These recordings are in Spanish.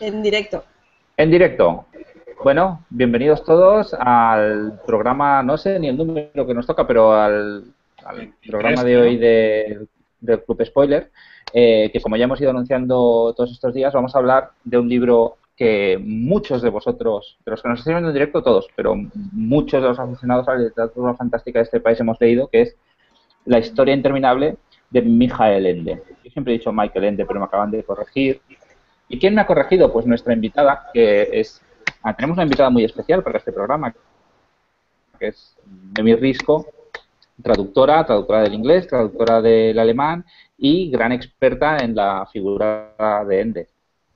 En directo. En directo. Bueno, bienvenidos todos al programa, no sé ni el número que nos toca, pero al, programa de hoy del Club Spoiler, eh, que como ya hemos ido anunciando todos estos días, vamos a hablar de un libro que muchos de vosotros, de los que nos están viendo en directo, todos, pero muchos de los aficionados a la literatura fantástica de este país hemos leído, que es La historia interminable de Michael Ende. Yo siempre he dicho Michael Ende, pero me acaban de corregir. ¿Y quién me ha corregido? Pues nuestra invitada, que es... Ah, tenemos una invitada muy especial para este programa, que es Demi Risco, traductora, traductora del inglés, traductora del alemán y gran experta en la figura de Ende.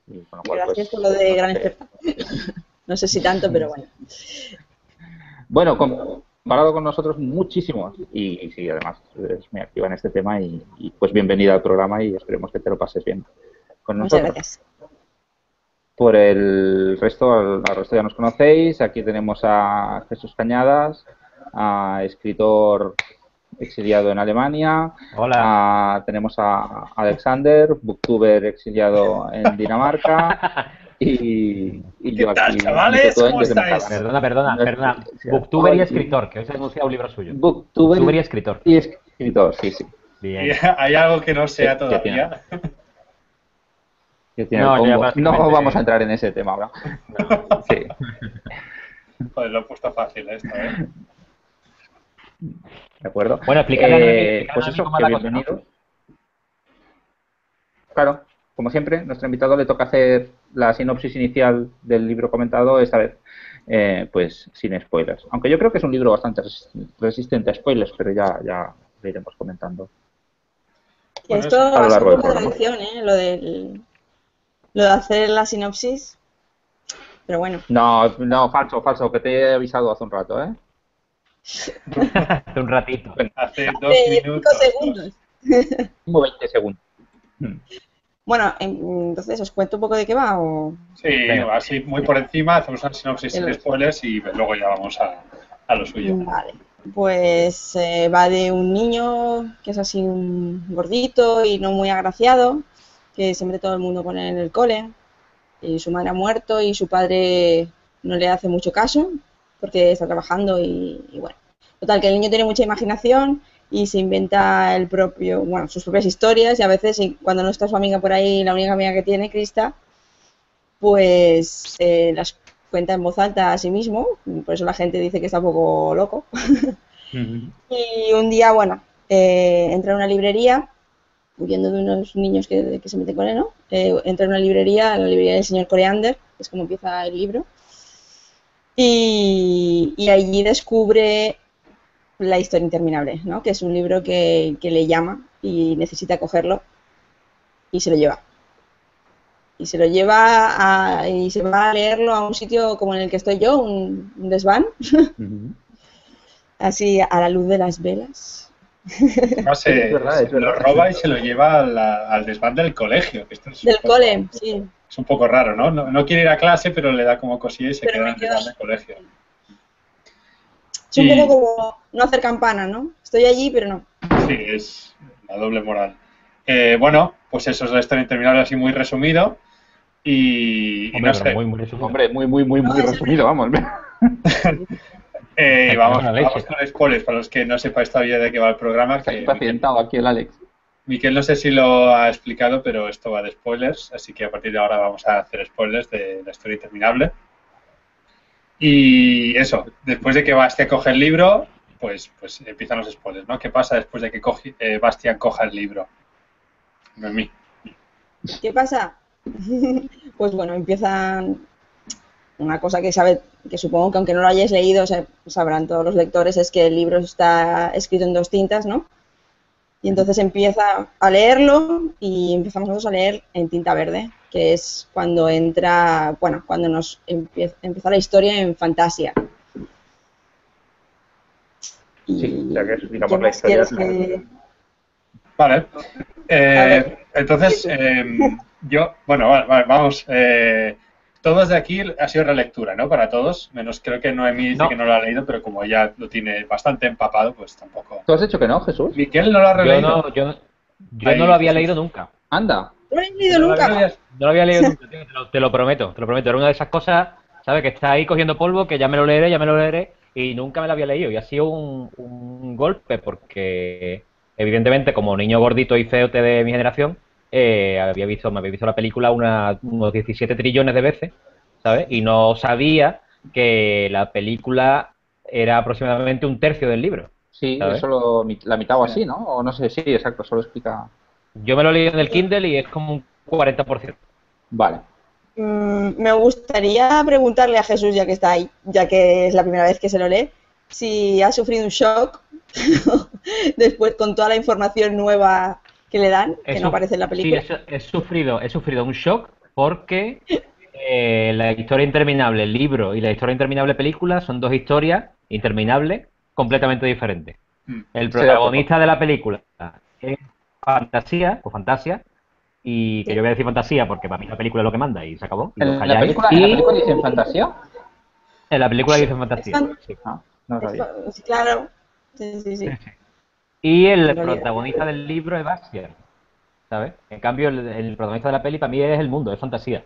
Gracias pues, por lo de gran experta. no sé si tanto, pero bueno. Bueno, comparado con nosotros, muchísimos. Y, sí, además, es muy activa en este tema y, pues bienvenida al programa y esperemos que te lo pases bien con nosotros. Muchas gracias. Por el resto, al, resto ya nos conocéis. Aquí tenemos a Jesús Cañadas, a escritor exiliado en Alemania. Hola. Ah, tenemos a Alexander, booktuber exiliado en Dinamarca. Y, y yo aquí. chavales? ¿Cómo estáis? Perdona, perdona, perdona. Booktuber y escritor, que hoy se ha anunciado un libro suyo. Booktuber, y escritor. Y escritor, sí, sí. Bien. ¿Hay algo que no sea todavía? no, no vamos a entrar en ese tema ahora. Sí. Joder, lo he puesto fácil esto, ¿eh? ¿De acuerdo? Bueno, explícale. Eh, pues eso, que bienvenidos. Claro, como siempre, nuestro invitado le toca hacer la sinopsis inicial del libro comentado, esta vez, eh, pues sin spoilers. Aunque yo creo que es un libro bastante resistente a spoilers, pero ya, ya lo iremos comentando. Esto a lo una tradición, ¿eh? Lo, del, lo de hacer la sinopsis. Pero bueno. No, no, falso, falso, que te he avisado hace un rato, ¿eh? Hace un ratito. Hace dos minutos. segundos. Como 20 segundos. Bueno, entonces, ¿os cuento un poco de qué va? O... Sí, así muy por encima, hacemos una sinopsis sin spoilers y luego ya vamos a, a lo suyo. Vale. Pues eh, va de un niño que es así un gordito y no muy agraciado, que se mete todo el mundo con él en el cole. Y su madre ha muerto y su padre no le hace mucho caso porque está trabajando y, bueno. Total, que el niño tiene mucha imaginación y se inventa el propio, bueno, sus propias historias y a veces cuando no está su amiga por ahí, la única amiga que tiene, Krista, pues eh, las cuenta en voz alta a sí mismo, por eso la gente dice que está un poco loco. Y un día, bueno, eh, entra en una librería, huyendo de unos niños que, se meten con él, ¿no? Eh, entra en una librería, la librería del señor Coreander, que es como empieza el libro, y, allí descubre La historia interminable, ¿no? que es un libro que, le llama y necesita cogerlo y se lo lleva. Y se lo lleva a, y se va a leerlo a un sitio como en el que estoy yo, un, desván, así a la luz de las velas. No sé, lo roba y se lo lleva al desván del colegio. del cole, sí. Es un poco raro, ¿no? ¿no? quiere ir a clase, pero le da como cosilla y se queda en el colegio. Es un poco como no hacer campana, ¿no? Estoy allí, pero no. Sí, es la doble moral. Eh, bueno, pues eso es la historia interminable así muy resumido. Y, Hombre, no sé. Muy, muy resumido. Hombre, muy, muy, muy, muy resumido, vamos. eh, vamos, vamos con spoilers para los que no sepáis todavía de qué va el programa. Está impacientado aquí el Alex. Miquel no sé si lo ha explicado, pero esto va de spoilers, así que a partir de ahora vamos a hacer spoilers de la historia interminable. Y eso, después de que Bastian coge el libro, pues, pues empiezan los spoilers, ¿no? ¿Qué pasa después de que eh, Bastian coja el libro? No mí. ¿Qué pasa? pues bueno, empiezan una cosa que sabe, que supongo que aunque no lo hayáis leído, sabrán todos los lectores, es que el libro está escrito en dos tintas, ¿no? Y entonces empieza a leerlo y empezamos nosotros a leer en tinta verde, que es cuando entra, bueno, cuando nos empieza, la historia en fantasía. Sí, ya que digamos la historia. Vale. Eh, entonces, em, yo, bueno, vamos. Eh, todos de aquí ha sido relectura, ¿no? Para todos, menos creo que Noemí dice que no lo ha leído, pero como ya lo tiene bastante empapado, pues tampoco. ¿Tú has dicho que no, Jesús? Miquel no lo ha releído. Yo no, yo, no lo había leído nunca. Anda. lo he leído nunca. No lo había leído nunca, tío, te, lo, te lo prometo, te lo prometo. Era una de esas cosas, ¿sabes? Que está ahí cogiendo polvo, que ya me lo leeré, ya me lo leeré, y nunca me lo había leído. Y ha sido un, un golpe, porque evidentemente, como niño gordito y feo de mi generación, eh, había visto, me había visto la película una, unos 17 trillones de veces, ¿sabes? Y no sabía que la película era aproximadamente un tercio del libro. Sí, ¿sabes? solo la mitad o así, ¿no? O no sé, sí, exacto, solo explica. Yo me lo leí en el Kindle y es como un 40%. Vale. Mm, me gustaría preguntarle a Jesús, ya que está ahí, ya que es la primera vez que se lo lee, si ha sufrido un shock después con toda la información nueva que le dan, que no aparece en la película. Sí, he, he sufrido, he sufrido un shock porque eh, la historia interminable, el libro y la historia interminable película son dos historias interminables completamente diferentes. Mm. El protagonista de la película es fantasía, o fantasía, y que yo voy a decir fantasía porque para mí la película es lo que manda y se acabó. y ¿En la película, y en la película dicen fantasía? en la película dicen fantasía. Es fan- sí. Ah, no lo sabía. Sí, Claro, sí, sí, sí. Y el protagonista del libro es Bastian, ¿sabes? En cambio, el, el protagonista de la peli para mí es el mundo, es fantasía,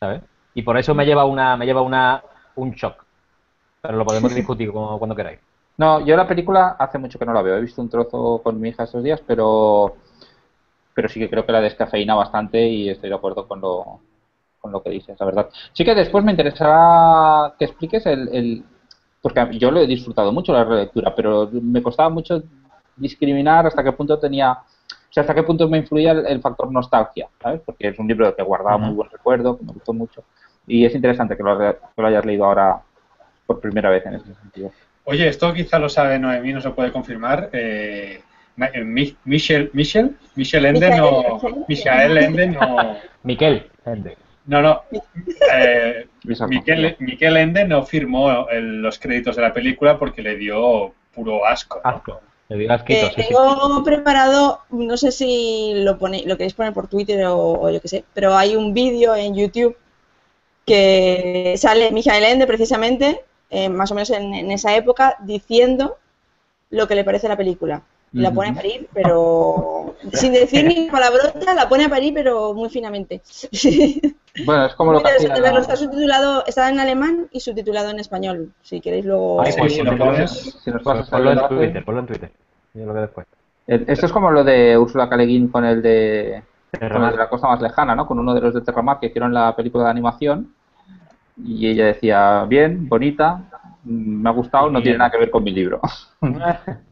¿sabes? Y por eso me lleva una, me lleva una, un shock. Pero lo podemos discutir como- cuando queráis. No, yo la película hace mucho que no la veo. He visto un trozo con mi hija estos días, pero pero sí que creo que la descafeína bastante y estoy de acuerdo con lo, con lo que dices, la verdad. Sí que después me interesará que expliques el, el- porque yo lo he disfrutado mucho la relectura, pero me costaba mucho discriminar hasta qué punto tenía, o sea, hasta qué punto me influía el, el factor nostalgia, ¿sabes? Porque es un libro que guardaba muy buen recuerdo, que me gustó mucho y es interesante que lo, re- que lo hayas leído ahora por primera vez en ese sentido. Oye, esto quizá lo sabe Noemí, no se puede confirmar. Eh, Michel, Michel, Michel Ende Michael, no, Michael Ende no, Miquel, gente. no, no. Eh. Miquel, Miquel Ende no firmó el- los créditos de la película porque le dio puro asco. ¿no? Asco. Le digo asquito, Eh, sí, sí. tengo preparado, no sé si lo pone, lo queréis poner por Twitter o, o yo qué sé, pero hay un vídeo en YouTube que sale Mijael Ende precisamente, eh, más o menos en, en esa época, diciendo lo que le parece la película. Y La pone a parir, pero sin decir ni palabrota, la pone a parir, pero muy finamente. Bueno, es como lo que hacía verlo, está subtitulado, está en alemán y subtitulado en español. Si queréis luego. Ay, Sí, pues, si ponlo- lo pones- si nos pasas ponlo en. Twitter, ponlo en Twitter. Yo lo veo después. Eh, Esto es como lo de Úrsula Caleguín con el de, con el de la costa más lejana, ¿no? Con uno de los de Terramar que hicieron la película de animación. Y ella decía, bien, bonita, mm, me ha gustado, no tiene nada que ver con mi libro.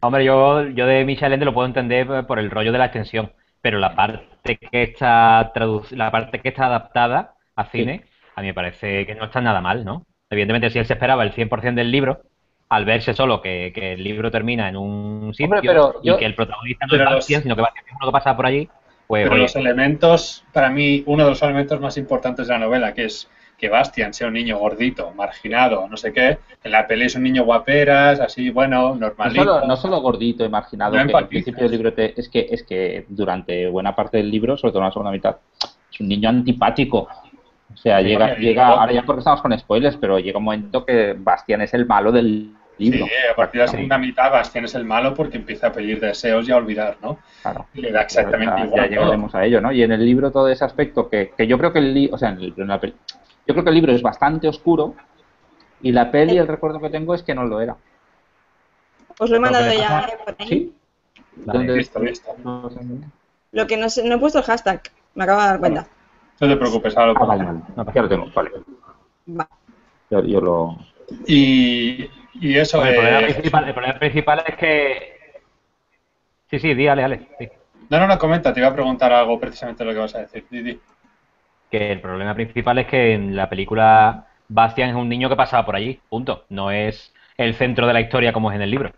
Hombre, yo, yo de Michel Ende lo puedo entender por el rollo de la extensión, pero la parte que está traduc- la parte que está adaptada a cine, a mí me parece que no está nada mal, ¿no? Evidentemente, si él se esperaba el 100% del libro, al verse solo que, que el libro termina en un sitio Hombre, pero y yo- que el protagonista no es los- Bastian, sino que Bastian es uno que pasa por allí, pues Pero oye, los elementos, para mí, uno de los elementos más importantes de la novela, que es que Bastian sea un niño gordito, marginado, no sé qué, en la peli es un niño guaperas, así, bueno, No normalito. solo, no solo gordito y marginado, No que al principio del libro te- es que es que durante buena parte del libro, sobre todo en la segunda mitad, es un niño antipático. O sea, Sí, llega, llega, ahora ya porque estamos con spoilers, pero llega un momento que Bastián es el malo del libro. Sí, a partir de la segunda mitad Bastian es el malo porque empieza a pedir deseos y a olvidar, ¿no? Claro. Y le da exactamente Ya- igual. Ya llegaremos a ello, ¿no? Y en el libro todo ese aspecto que, que yo creo que el libro, o sea, en el en la peli- yo creo que el libro es bastante oscuro y la peli, el recuerdo que tengo es que no lo era. Os lo he mandado ya pasa- por ahí. ¿Sí? ¿Dónde- listo, listo. no. Lo que no, sé- no he puesto el hashtag, me acabo de dar cuenta. No te preocupes, ahora lo Ah, vale, vale. Ya lo tengo, vale. Va. Yo, yo lo... Y, y eso, el, problema eh, principal, el problema principal es que... Sí, sí, di, Ale, Ale, sí. No, no, no, comenta, te iba a preguntar algo precisamente lo que vas a decir. Di, di. Que el problema principal es que en la película Bastian es un niño que pasaba por allí, punto. No es el centro de la historia como es en el libro.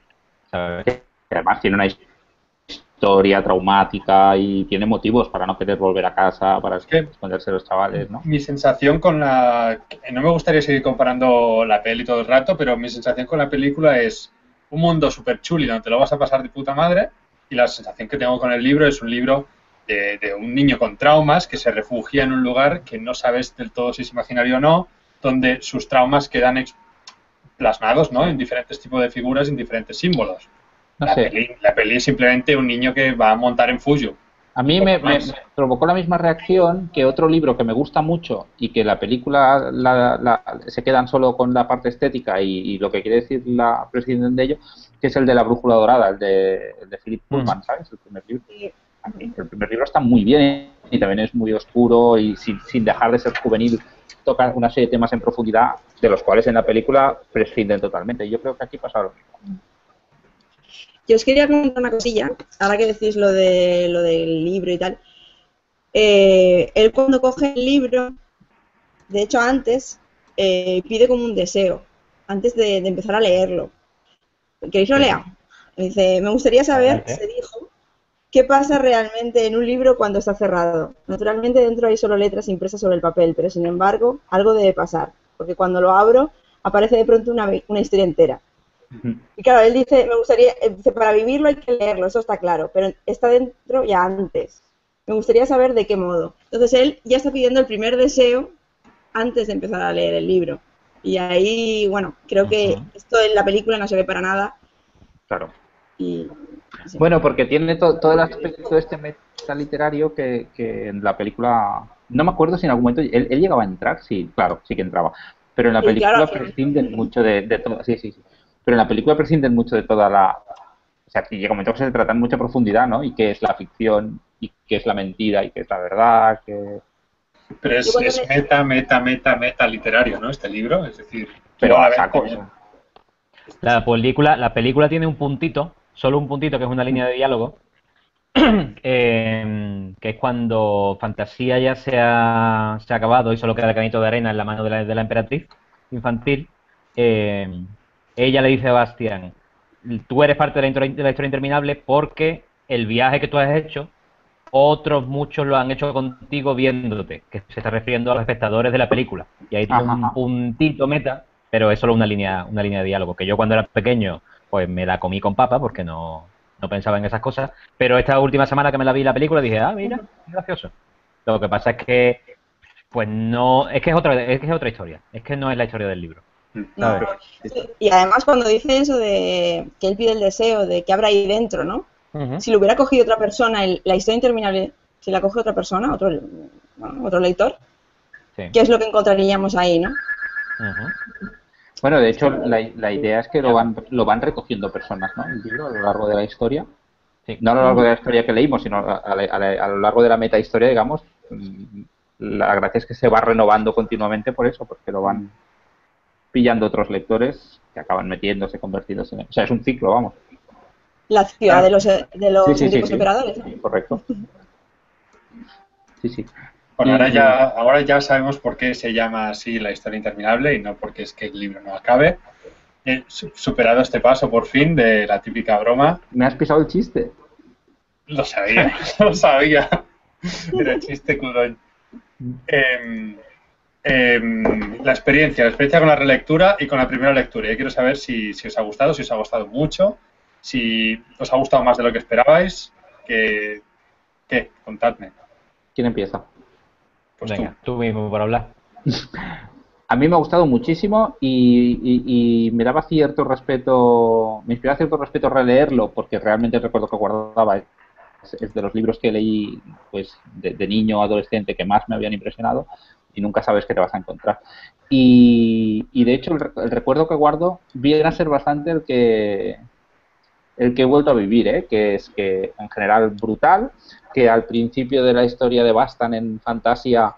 además tiene una historia traumática y tiene motivos para no querer volver a casa, para que- esconderse de los chavales, ¿no? Mi sensación con la... No me gustaría seguir comparando la peli todo el rato, pero mi sensación con la película es un mundo súper chuli donde te lo vas a pasar de puta madre y la sensación que tengo con el libro es un libro de, de un niño con traumas que se refugia en un lugar que no sabes del todo si es imaginario o no, donde sus traumas quedan plasmados ¿no? en diferentes tipos de figuras, en diferentes símbolos. No la, sé, peli, la peli es simplemente un niño que va a montar en Fuyu. A mí me, provocó la misma reacción que otro libro que me gusta mucho y que la película se quedan solo con la parte estética y, lo que quiere decir la presiden de ello, que es el de la brújula dorada, el de, el de Philip mm. Pullman, ¿sabes? El primer libro. El primer libro está muy bien y también es muy oscuro y sin, sin dejar de ser juvenil toca una serie de temas en profundidad de los cuales en la película prescinden totalmente. Yo creo que aquí pasa lo mismo. Yo os quería comentar una cosilla, ahora que decís lo, de, lo del libro y tal. Eh, él cuando coge el libro, de hecho antes, eh, pide como un deseo, antes de, empezar a leerlo. ¿Queréis lo lea? dice, me gustaría saber, se dijo, qué pasa realmente en un libro cuando está cerrado. Naturalmente dentro hay solo letras impresas sobre el papel, pero sin embargo algo debe pasar, porque cuando lo abro aparece de pronto una, una historia entera. Y claro, él dice, me gustaría, eh, dice, para vivirlo hay que leerlo, eso está claro, pero está dentro ya antes. Me gustaría saber de qué modo. Entonces él ya está pidiendo el primer deseo antes de empezar a leer el libro. Y ahí, bueno, creo que esto en la película no se ve para nada. Claro. Bueno, porque tiene todo el aspecto de este meta literario que, en la película, no me acuerdo si en algún momento, él, llegaba a entrar, sí, claro, sí que entraba, pero en la película prescinden mucho de, de todo, sí, sí, sí pero en la película prescinden mucho de toda la... O sea, que llega un momento que se trata en mucha profundidad, ¿no? Y qué es la ficción, y qué es la mentira, y qué es la verdad, que... Pero es, meta, meta, meta, meta literario, ¿no? Este libro, es decir... Pero a saco, La película, la película tiene un puntito, solo un puntito, que es una línea de diálogo, eh, que es cuando Fantasía ya se ha, se ha acabado y solo queda el canito de arena en la mano de la, de la emperatriz infantil. Eh, ella le dice a Bastian, tú eres parte de la, historia interminable porque el viaje que tú has hecho, otros muchos lo han hecho contigo viéndote, que se está refiriendo a los espectadores de la película. Y ahí tiene un puntito meta, pero es solo una línea, una línea de diálogo, que yo cuando era pequeño, pues me la comí con papa porque no, no pensaba en esas cosas, pero esta última semana que me la vi la película dije, ah, mira, es gracioso. Lo que pasa es que, pues no, es que es otra, es que es otra historia, es que no es la historia del libro. Y además cuando dice eso de que él pide el deseo de que habrá ahí dentro, ¿no? Si lo hubiera cogido otra persona, la historia interminable, si la coge otra persona, otro, otro lector, ¿qué es lo que encontraríamos ahí, no? Bueno, de hecho, la, idea es que lo van, lo van recogiendo personas, ¿no? El libro a lo largo de la historia. No a lo largo de la historia que leímos, sino a, a lo largo de la meta historia, digamos. Mm, la gracia es que se va renovando continuamente por eso, porque lo van pillando otros lectores que acaban metiéndose, convertidos en... O sea, es un ciclo, vamos. La ciudad de los, de los operadores. correcto. Sí, sí. Bueno, ahora ya, ahora ya sabemos por qué se llama así la historia interminable y no porque es que el libro no acabe. He superado este paso por fin de la típica broma. ¿Me has pisado el chiste? Lo sabía, lo sabía. Era el chiste cudón. Eh, Em, la experiencia, la experiencia con la relectura y con la primera lectura. Yo quiero saber si, os ha gustado, si os ha gustado mucho, si os ha gustado más de lo que esperabais, que, ¿qué? Contadme. ¿Quién empieza? Pues Venga, tú. mismo para hablar. A mí me ha gustado muchísimo y, me daba cierto respeto, me inspiraba cierto respeto releerlo porque realmente el recuerdo que guardaba es, de los libros que leí pues de, de niño o adolescente que más me habían impresionado y nunca sabes qué te vas a encontrar. Y, de hecho el, recuerdo que guardo viene a ser bastante el que el que he vuelto a vivir, ¿eh? que es que en general brutal, que al principio de la historia de Bastan en Fantasia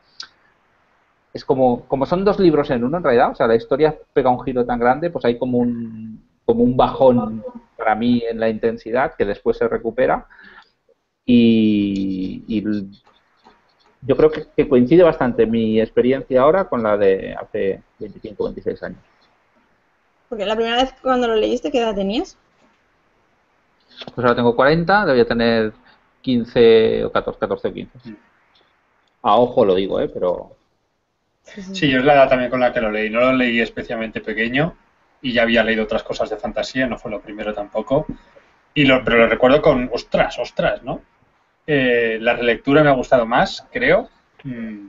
es como, como son dos libros en uno en realidad, o sea, la historia pega un giro tan grande, pues hay como un, como un bajón para mí en la intensidad que después se recupera y, yo creo que, coincide bastante mi experiencia ahora con la de hace 25 o 26 años. Porque la primera vez cuando lo leíste, ¿qué edad tenías? Pues ahora tengo 40, debía tener 15 o 14, 14 o 15. A ojo lo digo, ¿eh? Pero... Sí, yo es la edad también con la que lo leí. No lo leí especialmente pequeño y ya había leído otras cosas de fantasía, no fue lo primero tampoco. Y lo, pero lo recuerdo con, ostras, ostras, ¿no? Eh, la relectura me ha gustado más, creo. Mm,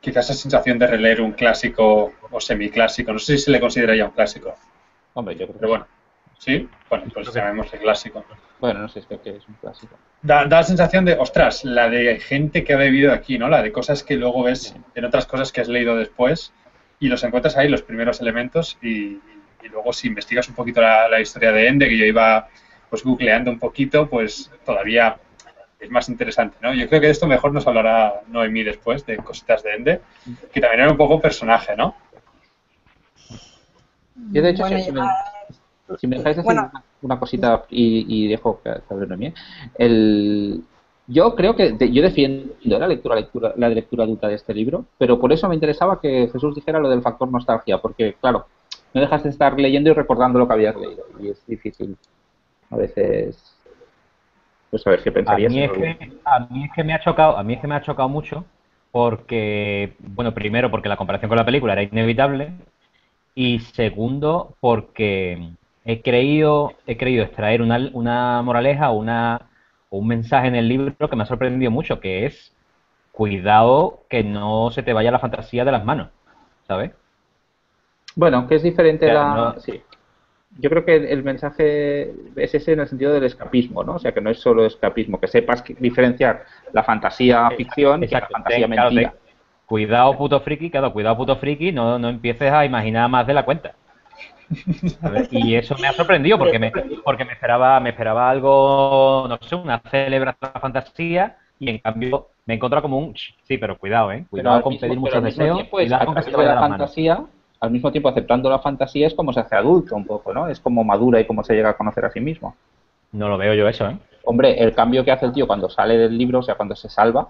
quizás esa sensación de releer un clásico o semiclásico. No sé si se le considera ya un clásico. Hombre, yo creo Pero bueno, ¿sí? Bueno, pues llamémosle clásico. Bueno, no sé, es que, es un clásico. Da, da la sensación de, ostras, la de gente que ha vivido aquí, ¿no? La de cosas que luego ves en otras cosas que has leído después y los encuentras ahí, los primeros elementos, y, y luego si investigas un poquito la, la historia de Ende, que yo iba pues googleando un poquito, pues todavía es más interesante, ¿no? Yo creo que de esto mejor nos hablará Noemí después, de cositas de Ende, que también era un poco personaje, ¿no? Yo, de hecho, Bueno, ya- si me dejáis decir Bueno. una, una cosita y, y dejo que Noemí, el, yo creo que de- yo defiendo la lectura, lectura, la lectura adulta de este libro, pero por eso me interesaba que Jesús dijera lo del factor nostalgia, porque, claro, no dejas de estar leyendo y recordando lo que habías leído, y es difícil a veces pues saber qué A pensarías. mí, si es que, a mí es que me ha chocado, a mí es que me ha chocado mucho porque, bueno, primero porque la comparación con la película era inevitable y segundo porque he creído, he creído extraer una, una moraleja o una o un mensaje en el libro que me ha sorprendido mucho, que es cuidado que no se te vaya la fantasía de las manos, ¿sabes? Bueno, que es diferente la... no- Sí. Yo creo que el mensaje es ese en el sentido del escapismo, ¿no? O sea, que no es solo escapismo, que sepas diferenciar la fantasía ficción y la fantasía ten- claro, mentira. ten- Cuidado puto friki, claro, cuidado puto friki, no, no empieces a imaginar más de la cuenta. Y eso me ha sorprendido porque me, porque me esperaba, me esperaba algo, no sé, una celebración de la fantasía y en cambio me he encontrado como un "Ch, sí, pero cuidado, eh, cuidado con mismo- pedir muchos deseos, cuidado con que se vaya la manos. fantasía, al mismo tiempo aceptando la fantasía es como se hace adulto un poco, ¿no? Es como madura y cómo se llega a conocer a sí mismo. No lo veo yo eso, ¿eh? Hombre, el cambio que hace el tío cuando sale del libro, o sea, cuando se salva,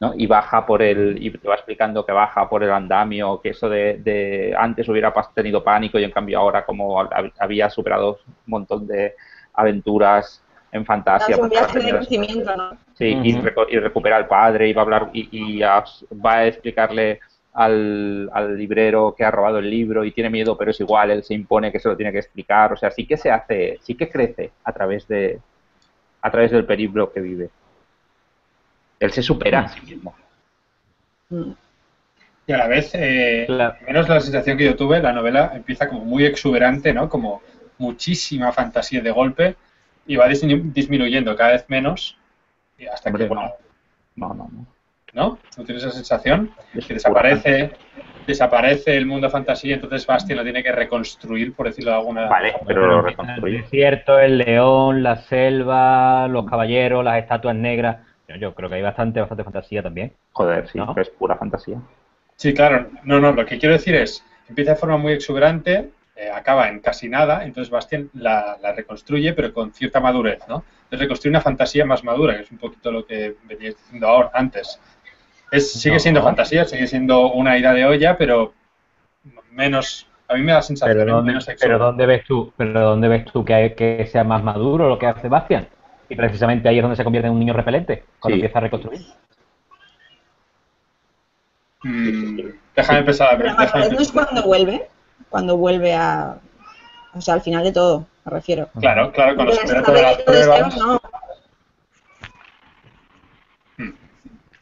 ¿no? Y baja por el, y te va explicando que baja por el andamio, que eso de, de antes hubiera tenido pánico y en cambio ahora como hab- había superado un montón de aventuras en fantasía. Es un porque ha viaje de tenido- crecimiento, ¿no? Sí, y, Ujú. reco- y recupera al padre y va a hablar y, y a- va a explicarle al, al librero que ha robado el libro y tiene miedo, pero es igual, él se impone que se lo tiene que explicar. O sea, sí que se hace, sí que crece a través de a través del periplo que vive. Él se supera a sí mismo. Mm. Y a la vez, eh, Claro. al menos la sensación que yo tuve, la novela empieza como muy exuberante, ¿no? Como muchísima fantasía de golpe y va disminu- disminuyendo cada vez menos y hasta Hombre, que, bueno, No, no, no. ¿no? ¿No tienes esa sensación? Es Que desaparece, desaparece el mundo fantasía, entonces Bastian lo tiene que reconstruir, por decirlo de alguna Vale, pero lo empieza El reconstruye. desierto, el león, la selva, los caballeros, las estatuas negras. Yo, yo creo que hay bastante, bastante fantasía también. Joder, sí, ¿No? pero es pura fantasía. Sí, claro. No, no, lo que quiero decir es, empieza de forma muy exuberante, eh, acaba en casi nada, entonces Bastian la, la reconstruye, pero con cierta madurez, ¿no? Entonces reconstruye una fantasía más madura, que es un poquito lo que veníais diciendo ahora, antes. Es, sigue No. siendo fantasía, sigue siendo una ida de olla, pero menos, a mí me da la sensación, Pero. ¿dónde, menos pero exuberante. ¿dónde ves tú, pero dónde ves tú que, hay- que sea más maduro lo que hace Bastian? Y precisamente ahí es donde se convierte en un niño repelente, cuando Sí. empieza a reconstruir. Mm, déjame pensar, Pero la déjame no es cuando vuelve, cuando vuelve a... O sea, al final de todo, me refiero. Claro, claro, cuando las todas las pruebas. no.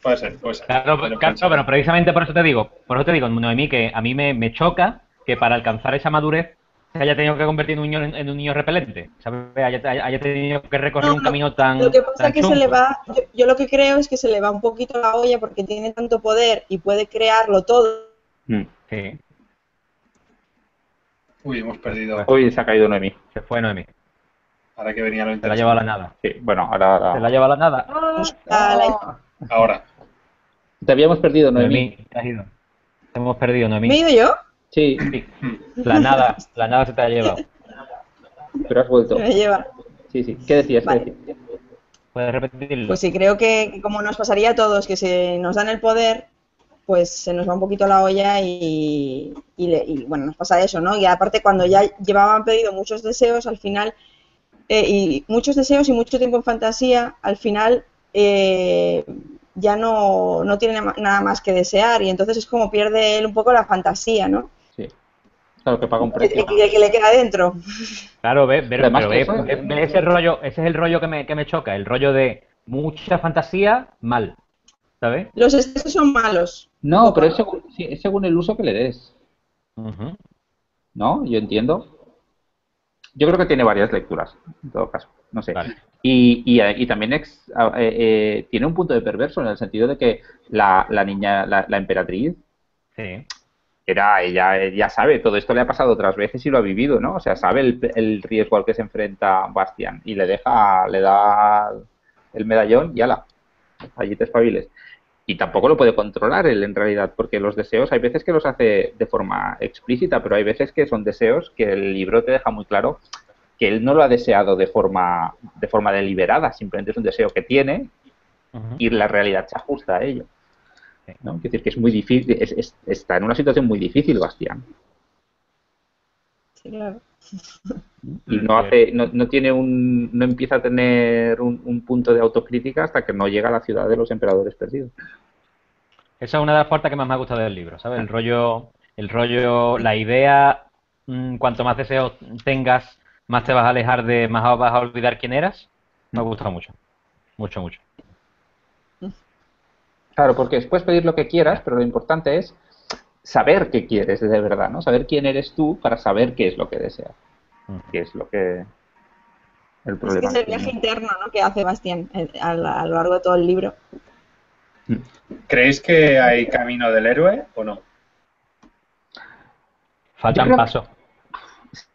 Puede ser, puede ser. Claro, Pero claro, pero precisamente por eso te digo, por eso te digo, Noemí, que a mí me, me choca que para alcanzar esa madurez se haya tenido que convertir en un niño, en, un niño repelente, ¿sabes? Haya, tenido que recorrer No, un no, camino tan Lo que pasa tan es que se le va, yo, yo lo que creo es que se le va un poquito la olla porque tiene tanto poder y puede crearlo todo. Mm. Sí, Uy, hemos perdido. Hoy se ha caído Noemí. se fue Noemí, Ahora que venía lo se la interesante. lleva a la nada. Sí, bueno, ahora, ahora- Se la lleva a la nada. A la- Ahora. Te habíamos perdido, Noemí. Noemí, te has ido. Te hemos perdido, Noemí. ¿Me he ido yo? Sí, Sí. La nada, la nada se te ha llevado. pero has vuelto. Me lleva. Sí, sí. ¿Qué decías? ¿Qué Vale. decías? ¿Puedes repetirlo? Pues sí, creo que, como nos pasaría a todos, que se nos dan el poder, pues se nos va un poquito la olla y, y le- y, bueno, nos pasa eso, ¿no? Y aparte cuando ya llevaban pedido muchos deseos, al final, eh, y muchos deseos y mucho tiempo en fantasía, al final eh, ya no, no tiene nada más que desear y entonces es como pierde él un poco la fantasía, ¿no? Sí. Claro que paga un precio. que- que le queda dentro. Claro, ve, ve- pero que ve, eso- ve- ve ese rollo, ese es el rollo que me, que me choca, el rollo de mucha fantasía, mal. ¿Sabes? Los excesos son malos. No, pero es según, sí, es según el uso que le des. ¿No? Yo entiendo. Yo creo que tiene varias lecturas, en todo caso. No sé. Vale. Y, y, también ex, eh, eh, tiene un punto de perverso en el sentido de que la, la niña, la, emperatriz, era ella ya sabe, todo esto le ha pasado otras veces y lo ha vivido, ¿no? O sea, sabe el, el riesgo al que se enfrenta Bastian y le deja, le da el medallón y ala, allí te espabiles. Y tampoco lo puede controlar él en realidad, porque los deseos hay veces que los hace de forma explícita, pero hay veces que son deseos que el libro te deja muy claro que él no lo ha deseado de forma, de forma deliberada, simplemente es un deseo que tiene y la realidad se ajusta a ello. ¿No? Es decir, que es muy difícil, está en una situación muy difícil, Bastián. Sí, claro. Y no hace, no, no, tiene un, no empieza a tener un, punto de autocrítica hasta que no llega a la ciudad de los emperadores perdidos. Esa es una de las partes que más me ha gustado del libro, ¿sabes? El rollo, el rollo, la idea, mm, cuanto más deseos tengas, más te vas a alejar de, más vas a olvidar quién eras. Me ha gustado mucho, mucho, mucho. Claro, porque puedes pedir lo que quieras, pero lo importante es saber qué quieres de verdad, ¿no? Saber quién eres tú para saber qué es lo que deseas. Qué es lo que... El problema. Es que es el viaje interno, ¿no? Que hace Bastián eh, a, lo largo de todo el libro. ¿Creéis que hay camino del héroe o no? Faltan pasos.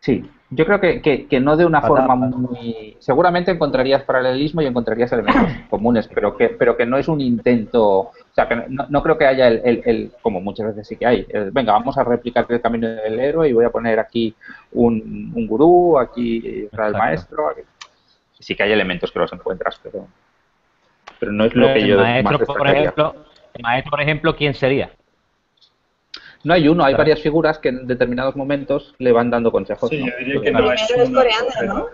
Sí, yo creo que, que, no de una forma muy... Seguramente encontrarías paralelismo y encontrarías elementos comunes, pero que, pero que no es un intento... O sea, que no, creo que haya el, el, como muchas veces sí que hay, venga, vamos a replicar el camino del héroe y voy a poner aquí un, un gurú, aquí el maestro. Sí que hay elementos que los encuentras, pero, pero no es lo que yo maestro, por ejemplo, El maestro, por ejemplo, ¿quién sería? No hay uno, hay varias figuras que en determinados momentos le van dando consejos. Sí, yo diría que no es Coreander, ¿no?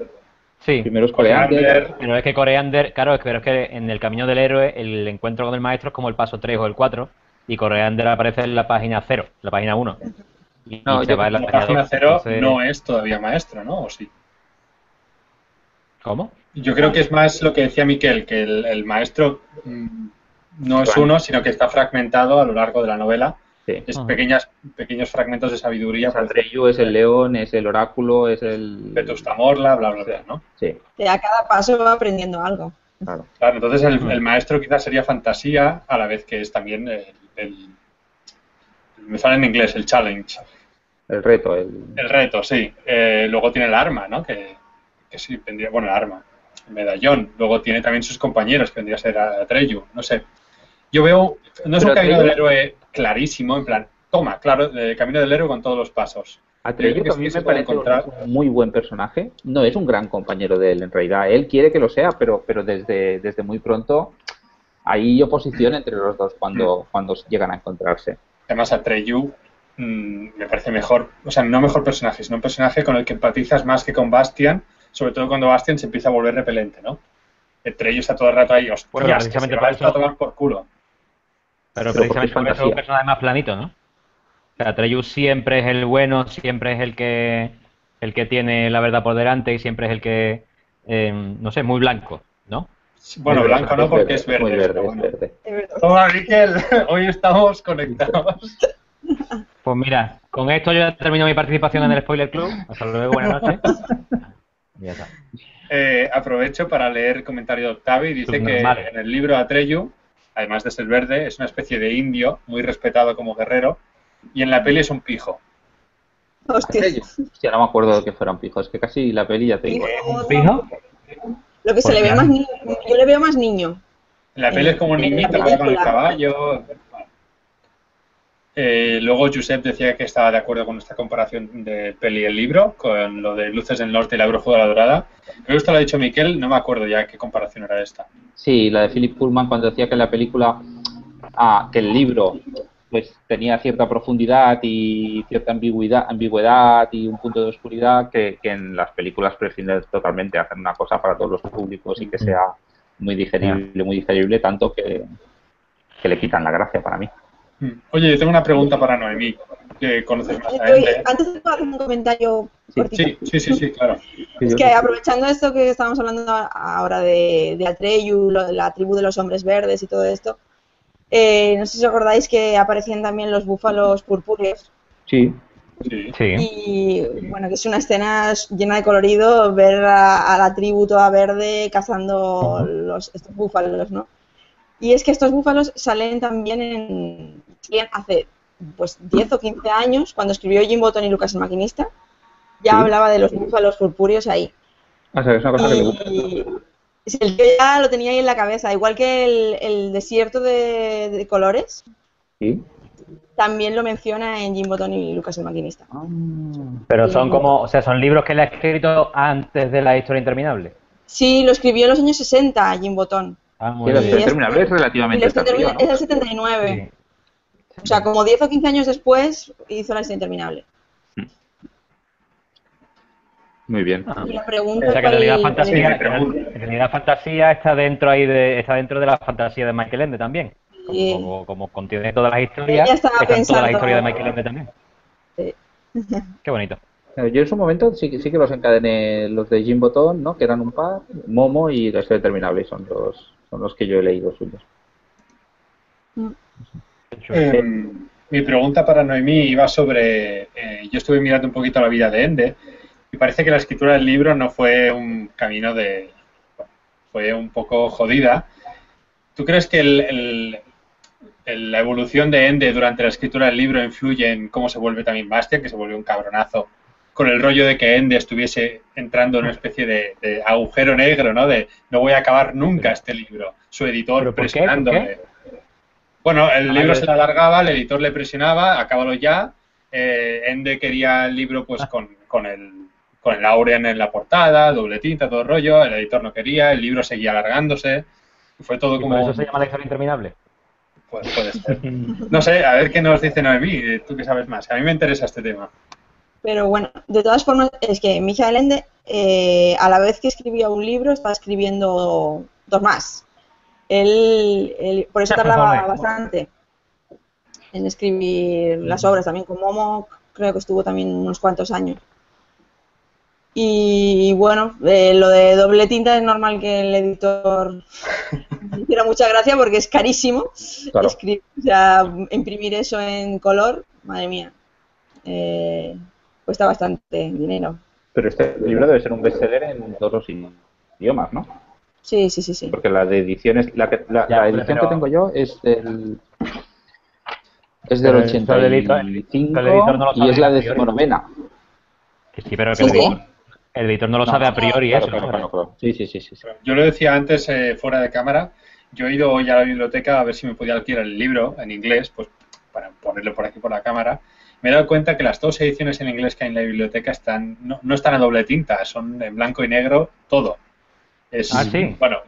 Sí. Primero es Coreander. Pero es que Coreander, claro, pero es que en el camino del héroe el encuentro con el maestro es como el paso 3 o el 4 y Coreander aparece en la página 0, la página 1. no, va en la, página 0 no es todavía maestro, ¿no? ¿O sí? ¿Cómo? Yo creo que es más lo que decía Miquel, que el, maestro mm, no es uno, sino que está fragmentado a lo largo de la novela es pequeñas, pequeños fragmentos de sabiduría. O es el león, es el oráculo, es el... Vetustamorla, bla, bla, bla, ¿no? Sí. a cada paso va aprendiendo algo. Claro, claro entonces el, maestro quizás sería fantasía, a la vez que es también el... me sale en inglés, el challenge. El reto. El, el reto, sí. Eh, luego tiene el arma, ¿no? Que, que sí, vendría... Bueno, el arma. El medallón. Luego tiene también sus compañeros, que vendría a ser Atreyu. No sé. Yo veo... No es un camino del héroe clarísimo, en plan, toma, claro, el camino del héroe con todos los pasos. Atreyu también me parece un muy buen personaje. No es un gran compañero de él, en realidad. Él quiere que lo sea, pero, pero desde, desde muy pronto hay oposición entre los dos cuando, mm. cuando llegan a encontrarse. Además, Atreyu mm, me parece mejor, o sea, no mejor personaje, sino un personaje con el que empatizas más que con Bastian, sobre todo cuando Bastian se empieza a volver repelente, ¿no? Atreyu está todo el rato ahí, hostia, bueno, precisamente para eso... a tomar por culo. Pero, precisamente porque es un personaje más planito, ¿no? O sea, Treyus siempre es el bueno, siempre es el que el que tiene la verdad por delante y siempre es el que, eh, no sé, muy blanco, ¿no? Bueno, blanco no, porque es verde. Muy verde, es verde. Toma, Miquel, hoy estamos conectados. Pues mira, con esto yo ya termino mi participación en el Spoiler Club. Hasta luego, buenas noches. Ya está. Eh, aprovecho para leer el comentario de Octavio y dice que en el libro Atreyu además de ser verde, es una especie de indio, muy respetado como guerrero, y en la peli es un pijo. Hostia. Hostia, no me acuerdo de que fuera un pijo, es que casi la peli ya te digo. ¿Un pijo? Lo que se le ve más niño, yo le veo más niño. En la peli es como un niñito, con el caballo. Eh, luego Josep decía que estaba de acuerdo con esta comparación de peli y el libro, con lo de Luces del Norte y la Bruja de la Dorada. Creo que esto lo ha dicho Miquel, no me acuerdo ya qué comparación era esta. Sí, la de Philip Pullman cuando decía que la película, ah, que el libro pues tenía cierta profundidad y cierta ambigüedad, ambigüedad y un punto de oscuridad que, en las películas prefieren totalmente hacer una cosa para todos los públicos y que sea muy digerible, muy digerible, tanto que le quitan la gracia para mí. Oye, yo tengo una pregunta para Noemí, que conoces más a él. Antes de hacer un comentario sí, Sí, sí, sí, claro. Es que aprovechando esto que estamos hablando ahora de, de Atreyu, la tribu de los hombres verdes y todo esto, eh, no sé si os acordáis que aparecían también los búfalos purpúreos. Sí. Sí. Y bueno, que es una escena llena de colorido ver a, la tribu toda verde cazando los, estos búfalos, ¿no? Y es que estos búfalos salen también en, hace pues 10 o 15 años, cuando escribió Jim Button y Lucas el Maquinista, ya hablaba de los búfalos purpúreos ahí. Ah, es una cosa que le gusta. El tío ya lo tenía ahí en la cabeza, igual que el, desierto de, colores. Sí. También lo menciona en Jim Button y Lucas el Maquinista. Ah. Pero son como, o sea, son libros que le ha escrito antes de la historia interminable. Sí, lo escribió en los años 60 Jim Button. Ah, muy bien. La historia interminable es relativamente tardío, ¿no? Es el 79. O sea, como 10 o 15 años después hizo la historia interminable. Muy bien. Y la pregunta o sea, que en realidad, fantasía, en realidad fantasía está dentro ahí de, está dentro de la fantasía de Michael Ende también. Como, como, contiene todas las historias, está toda la historia de Michael Ende también. Sí. Qué bonito. Eh, yo en su momento sí, sí que los encadené los de Jim Botón, ¿no? Que eran un par, Momo y la historia interminable, son los, son los que yo he leído suyos. Mm. Eh, mi pregunta para Noemí iba sobre, eh, yo estuve mirando un poquito la vida de Ende y parece que la escritura del libro no fue un camino de, fue un poco jodida. ¿Tú crees que el, la evolución de Ende durante la escritura del libro influye en cómo se vuelve también Bastian, que se vuelve un cabronazo con el rollo de que Ende estuviese entrando en una especie de, agujero negro, ¿no? De no voy a acabar nunca este libro. Su editor presionándole. Bueno, el libro se le alargaba, el editor le presionaba, acábalo ya. Eh, Ende quería el libro pues ah. con, con, el con el Aurean en la portada, doble tinta, todo el rollo. El editor no quería, el libro seguía alargándose. Fue todo como. eso se llama lección interminable? Pues puede ser. No sé, a ver qué nos dice Noemí, tú que sabes más. A mí me interesa este tema. Pero bueno, de todas formas, es que Michael Ende, eh, a la vez que escribía un libro, estaba escribiendo dos más. Él, por eso tardaba bastante en escribir las obras. También con Momo, creo que estuvo también unos cuantos años. Y bueno, eh, lo de doble tinta es normal que el editor hiciera mucha gracia porque es carísimo. Escribir, o sea, imprimir eso en color, madre mía. Eh, cuesta bastante dinero. Pero este libro debe ser un bestseller en todos los idiomas, ¿no? Sí, sí, sí, sí. Porque la de ediciones, la, la, edición que tengo yo es del es del 85 y es la decimonovena. Que sí, pero que el editor no lo sabe a priori eso. Sí, sí, sí, sí, Yo lo decía antes eh, fuera de cámara. Yo he ido hoy a la biblioteca a ver si me podía alquilar el libro en inglés, pues para ponerlo por aquí por la cámara me he dado cuenta que las dos ediciones en inglés que hay en la biblioteca están no, no están a doble tinta, son en blanco y negro todo. Es, ah, sí. Bueno,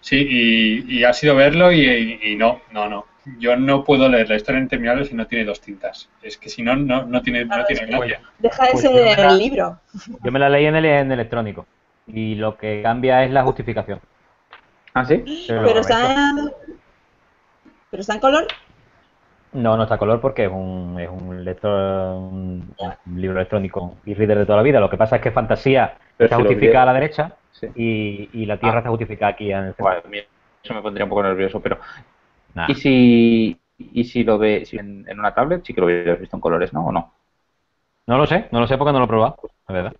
sí, y, ha sido verlo y, no, no, no. Yo no puedo leer la historia interminable si no tiene dos tintas. Es que si no, no, no tiene, no tiene gracia. Deja ese pues el libro. Yo me la leí en, el, en electrónico y lo que cambia es la justificación. ¿Ah, sí? Pero, está, pero está en color. No, no está a color porque es un, es un, lector, un, libro electrónico y reader de toda la vida. Lo que pasa es que fantasía está justificada a la derecha y, y, la tierra ah. está justificada aquí en el centro. eso me pondría un poco nervioso, pero... ¿Y si, y si lo ve en, una tablet? Sí que lo hubieras visto en colores, ¿no? ¿O no? No lo sé, no lo sé porque no lo he probado, la verdad.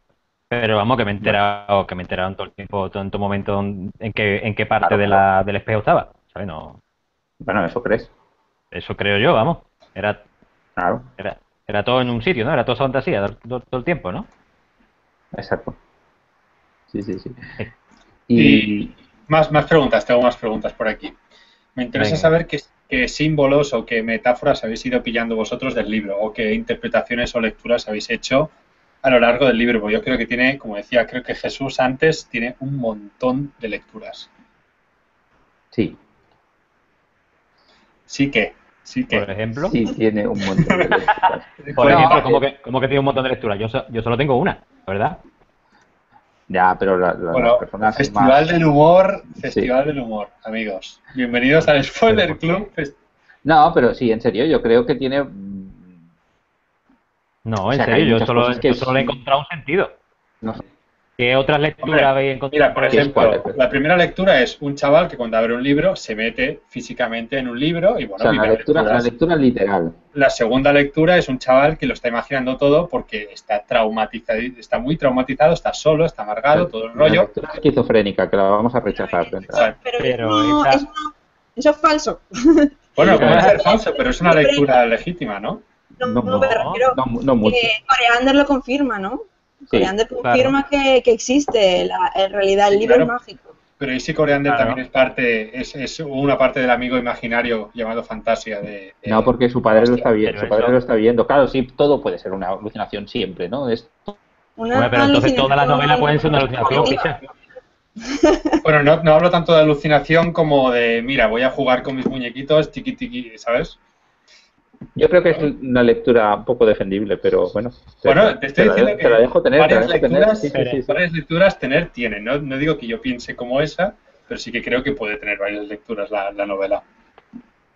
Pero vamos, que me he enterado, que me he enterado en todo el tiempo, en todo momento en qué, en qué parte de la, del espejo estaba. ¿sabes? No... Bueno, ¿eso crees? Eso creo yo, vamos. Era, claro. era, era todo en un sitio, ¿no? Era todo fantasía todo, el tiempo, ¿no? Exacto. Sí, sí, sí. Y... más, más preguntas, tengo más preguntas por aquí. Me interesa saber qué, qué, símbolos o qué metáforas habéis ido pillando vosotros del libro o qué interpretaciones o lecturas habéis hecho a lo largo del libro. Porque yo creo que tiene, como decía, creo que Jesús antes tiene un montón de lecturas. Sí, Sí que, sí que. Por ejemplo. Sí, tiene un montón de lecturas. Por ejemplo, ¿cómo que, que tiene un montón de lecturas? Yo, yo solo tengo una, ¿verdad? Ya, pero la, las personas Festival del Humor, Festival del Humor, amigos. Bienvenidos al Spoiler Club. No, pero sí, en serio, yo creo que tiene... No, en serio, yo solo, yo solo le he encontrado un sentido. No sé. ¿Qué otras lecturas habéis encontrado? Mira, por ejemplo, la primera lectura es un chaval que cuando abre un libro se mete físicamente en un libro y bueno, o sea, la, lectura, la lectura literal. La segunda lectura es un chaval que lo está imaginando todo porque está traumatizado, está muy traumatizado, está solo, está amargado, todo el rollo. La lectura esquizofrénica, que la vamos a rechazar. Pero, pero no, eso, es falso. Bueno, puede ser falso, pero es una lectura legítima, ¿no? No, no, no, no, no mucho. Coreander lo confirma, ¿no? Coreander confirma que, que, existe la, en realidad el libro mágico. Pero ¿y si Coreander también es parte, es, es, una parte del amigo imaginario llamado Fantasia de, No, porque su padre lo está viendo, su padre lo está viendo. Claro, sí, todo puede ser una alucinación siempre, ¿no? Es... Una pero entonces toda la novela puede ser una alucinación, Bueno, no, no hablo tanto de alucinación como de, mira, voy a jugar con mis muñequitos, tiqui tiqui, ¿sabes? Yo creo que es una lectura un poco defendible, pero bueno. Bueno, te estoy diciendo que la dejo tener, varias, lecturas, tener. varias lecturas tener tiene. No, no, digo que yo piense como esa, pero sí que creo que puede tener varias lecturas la, la novela.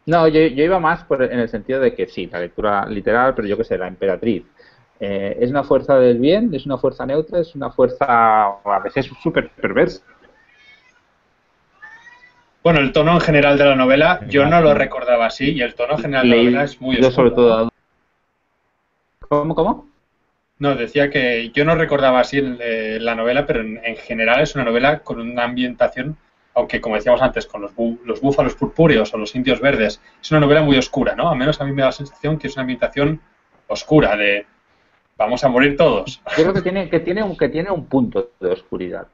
No, yo, yo, iba más por, en el sentido de que sí, la lectura literal, pero yo que sé, la emperatriz. Eh, es una fuerza del bien, es una fuerza neutra, es una fuerza a veces súper perversa bueno, el tono en general de la novela yo no lo recordaba así y el tono general de la novela es muy oscuro. sobre todo ¿Cómo, cómo? No, decía que yo no recordaba así eh, la novela, pero en, general es una novela con una ambientación, aunque como decíamos antes, con los, los búfalos purpúreos o los indios verdes, es una novela muy oscura, ¿no? Al menos a mí me da la sensación que es una ambientación oscura, de vamos a morir todos. Yo creo que tiene, que tiene, un, que tiene un punto de oscuridad.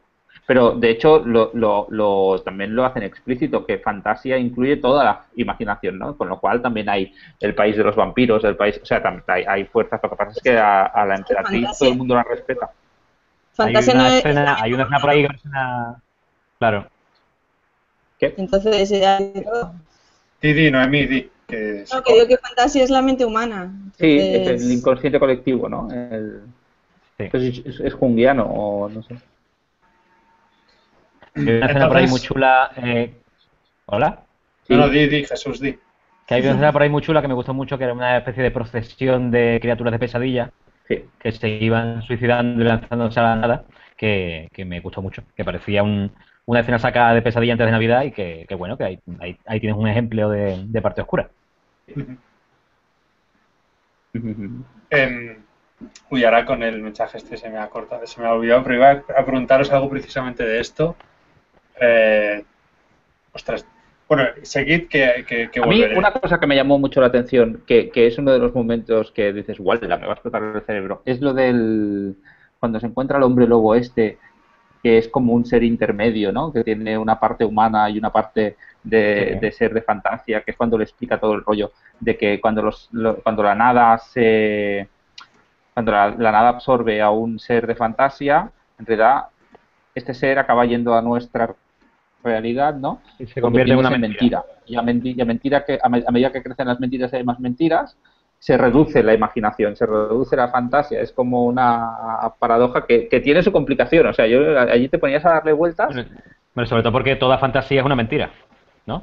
Pero de hecho lo, lo, también lo hacen explícito, que fantasía incluye toda la imaginación, ¿no? Con lo cual también hay el país de los vampiros, el país, o sea, también hay, hay fuerzas, lo que pasa es que a, la emperatriz todo el mundo la respeta. Fantasía hay una, escena, hay una escena por ahí que es una... Claro. ¿Qué? Entonces ya... Di, di, Noemí, di. Que no, que digo que fantasía es la mente humana. Sí, es el inconsciente colectivo, ¿no? El... Sí. es, es junguiano o no sé. Hay una escena por ahí muy chula. Eh... ¿Hola? No, no, di, di, Jesús, di. Que hay una escena por ahí muy chula que me gustó mucho, que era una especie de procesión de criaturas de pesadilla que se iban suicidando y lanzándose a la nada, que, que me gustó mucho. Que parecía un, una escena sacada de pesadilla antes de Navidad y que, que bueno, que ahí, ahí, tienes un ejemplo de, de parte oscura. eh, uy, ahora con el mensaje este se me ha cortado, se me ha olvidado, pero iba a preguntaros algo precisamente de esto. Eh, ostras, bueno, seguid que, que, A mí una cosa que me llamó mucho la atención, que, que es uno de los momentos que dices, guau, me va a explotar el cerebro, es lo del... cuando se encuentra el hombre lobo este, que es como un ser intermedio, ¿no? Que tiene una parte humana y una parte de, ser de fantasía, que es cuando le explica todo el rollo de que cuando, los, cuando la nada se... cuando la, la nada absorbe a un ser de fantasía, en realidad este ser acaba yendo a nuestra realidad, ¿no? Y se convierte en una mentira. Y a, mentira que, a, medida que crecen las mentiras y hay más mentiras, se reduce la imaginación, se reduce la fantasía. Es como una paradoja que, tiene su complicación. O sea, yo allí te ponías a darle vueltas. Pero sobre todo porque toda fantasía es una mentira, ¿no?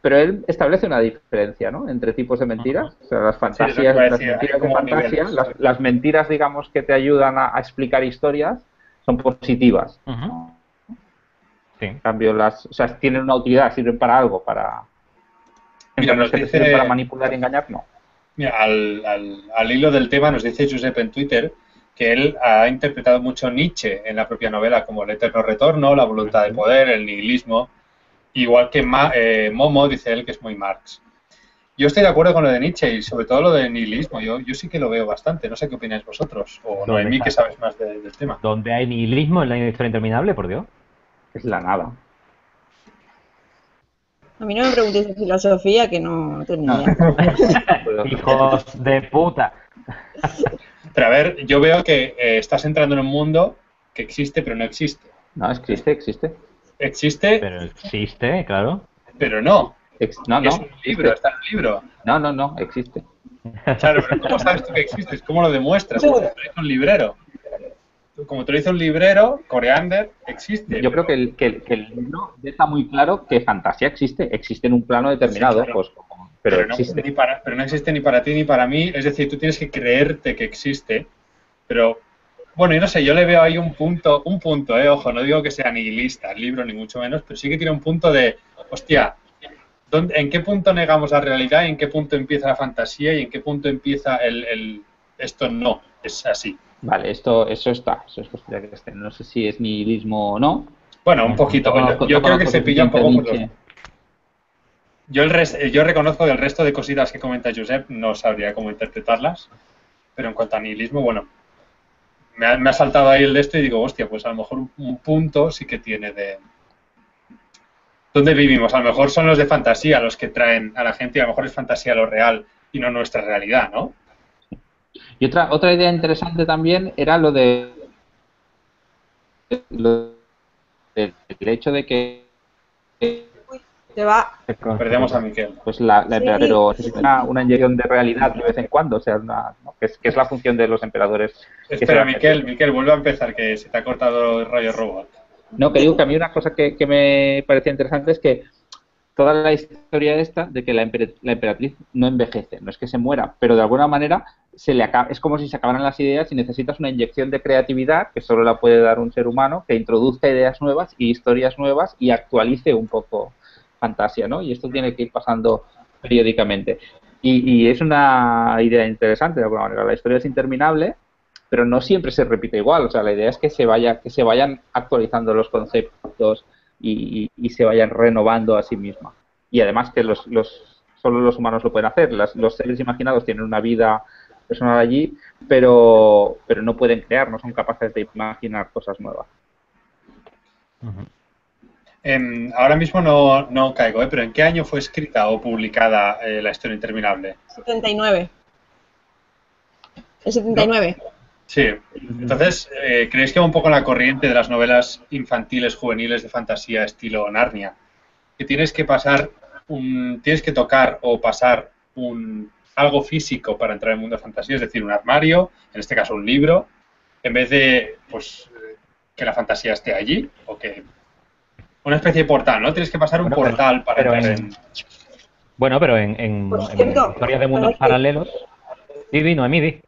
Pero él establece una diferencia, ¿no? Entre tipos de mentiras. O sea, las fantasías, las mentiras de fantasía, las, mentiras, digamos, que te ayudan a explicar historias, son positivas. En cambio, las, o sea, tienen una utilidad, sirven para algo, para. Mira, nos dice, para manipular y engañar, no. Mira, al, al, al, hilo del tema nos dice Josep en Twitter que él ha interpretado mucho Nietzsche en la propia novela, como el eterno retorno, la voluntad de poder, el nihilismo. Igual que eh, Momo dice él que es muy Marx. Yo estoy de acuerdo con lo de Nietzsche y sobre todo lo del nihilismo. Yo, yo sí que lo veo bastante. No sé qué opináis vosotros. O no, mí que sabes más del tema. ¿Dónde hay nihilismo en la historia interminable, por Dios? Es la nada. A mí no me preguntéis de filosofía, que no tengo ni Hijos de puta. Pero a ver, yo veo que eh, estás entrando en un mundo que existe, pero no existe. No, existe, existe. Existe. Pero existe, claro. Pero no no, no. Es un libro, está en un libro. No, no, no, existe. Claro, pero ¿cómo sabes tú que existe? ¿Cómo lo demuestras? Dice un librero. Como te lo dice un librero, Coreander existe. Yo creo que el, que, el, libro deja muy claro que fantasía existe. Existe en un plano determinado, pues, pero, existe. No, para, pero no existe ni para ti ni para mí. Es decir, tú tienes que creerte que existe, pero Bueno, y no sé, yo le veo ahí un punto, un punto, eh, ojo, no digo que sea nihilista el libro, ni mucho menos, pero sí que tiene un punto de, hostia, ¿en qué punto negamos la realidad? ¿En qué punto empieza la fantasía? ¿Y en qué punto empieza el, el esto no es así? Vale, esto, eso está, eso es posible que esté. No sé si es nihilismo o no. Bueno, un poquito. yo, creo que se pilla un poco por los... Yo, el yo reconozco que el resto de cositas que comenta Josep no sabría cómo interpretarlas, pero en cuanto a nihilismo, bueno, me ha, saltado ahí el de esto y digo, hostia, pues a lo mejor un, punto sí que tiene de... ¿Dónde vivimos? A lo mejor son los de fantasía los que traen a la gente y a lo mejor es fantasía lo real y no nuestra realidad, ¿no? Y otra, otra idea interesante también era lo de lo del hecho de que te va. Perdemos a Miquel. Pues la, pero necesita una, inyección de realidad de vez en cuando, o sea, que, es, la función de los emperadores. Espera, Miquel, Miquel, vuelve a empezar, que se te ha cortado el rayo robot. No, que digo que a mí una cosa que, que me parecía interesante es que toda la historia esta de que la, emperatriz no envejece, no es que se muera, pero de alguna manera se le acaba, es como si se acabaran las ideas y necesitas una inyección de creatividad que solo la puede dar un ser humano que introduzca ideas nuevas y historias nuevas y actualice un poco fantasía, ¿no? Y esto tiene que ir pasando periódicamente. Y, es una idea interesante de alguna manera. La historia es interminable, pero no siempre se repite igual. O sea, la idea es que se vaya, que se vayan actualizando los conceptos y, se vayan renovando a sí misma. Y además que los, los, solo los humanos lo pueden hacer. los seres imaginados tienen una vida personal allí, pero, pero no pueden crear, no son capaces de imaginar cosas nuevas. Em, ahora mismo no, no caigo, ¿eh? pero ¿en qué año fue escrita o publicada eh, La historia interminable? 79. El 79. Sí. Entonces, eh, ¿creéis que va un poco en la corriente de las novelas infantiles, juveniles de fantasía estilo Narnia? Que tienes que pasar, un, tienes que tocar o pasar un, algo físico para entrar en el mundo de fantasía, es decir, un armario, en este caso un libro, en vez de pues que la fantasía esté allí o que una especie de portal, ¿no? Tienes que pasar un portal para entrar en... Bueno, pero en, en, historias de mundos paralelos... Vivi, no, Emidi.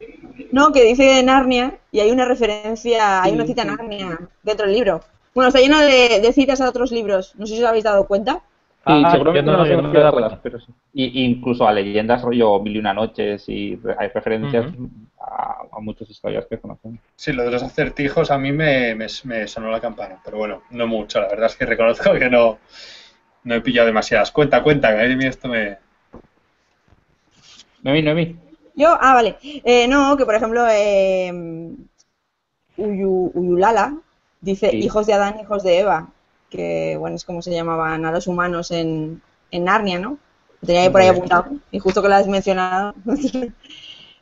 No, que dice Narnia y hay una referencia, hay una cita a Narnia dentro del libro. Bueno, está lleno de, citas a otros libros. No sé si os habéis dado cuenta. Sí, ah, seguramente no, no, no, pero sí. Y, incluso a leyendas rollo Mil y una noches y hay referencias a, muchas historias que conocemos. Sí, lo de los acertijos a mí me, me, sonó la campana, pero bueno, no mucho. La verdad es que reconozco que no, no he pillado demasiadas. Cuenta, cuenta, que a mí esto me... Noemí, Noemí. Yo, ah, vale. Eh, no, que por ejemplo, eh, Uyulala dice hijos de Adán, hijos de Eva, que bueno, es como se llamaban a los humanos en, en Narnia, ¿no? Lo tenía ahí por ahí apuntado, y justo que lo has mencionado.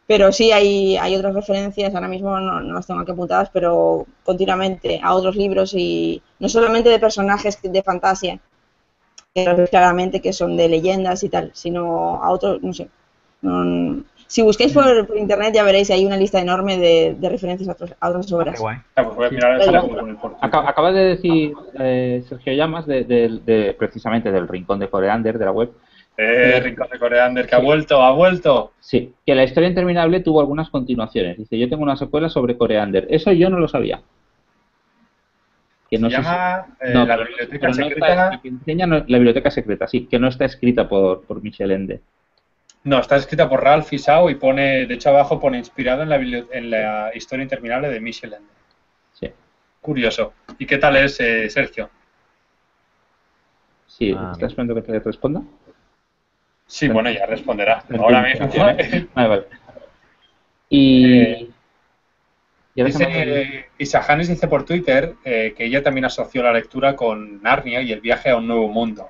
Pero sí hay, hay otras referencias, ahora mismo no, no, las tengo aquí apuntadas, pero continuamente a otros libros y no solamente de personajes de fantasía, claramente que son de leyendas y tal, sino a otros, no sé. Si busquéis por, internet ya veréis, hay una lista enorme de, referencias a, otras obras. Ah, pues acaba, de decir eh, Sergio Llamas de, precisamente del rincón de Coreander de la web eh, Rincón de Coreander, que ha vuelto, ha vuelto. Sí, que la historia interminable tuvo algunas continuaciones. Dice, yo tengo una secuela sobre Coreander. Eso yo no lo sabía. Que no Se llama eh, la biblioteca secreta. la biblioteca secreta, sí, que no está escrita por, por Michel Ende. No, está escrita por Ralph Isao y pone, de hecho abajo pone inspirado en la, en la historia interminable de Michel Ende. Sí. Curioso. ¿Y qué tal es, eh, Sergio? Sí, ah. ¿estás esperando que te responda? Sí, bueno, ya responderá. Ahora mismo. vale, vale. Y. Eh, dice, dice por Twitter eh, que ella también asoció la lectura con Narnia y el viaje a un nuevo mundo.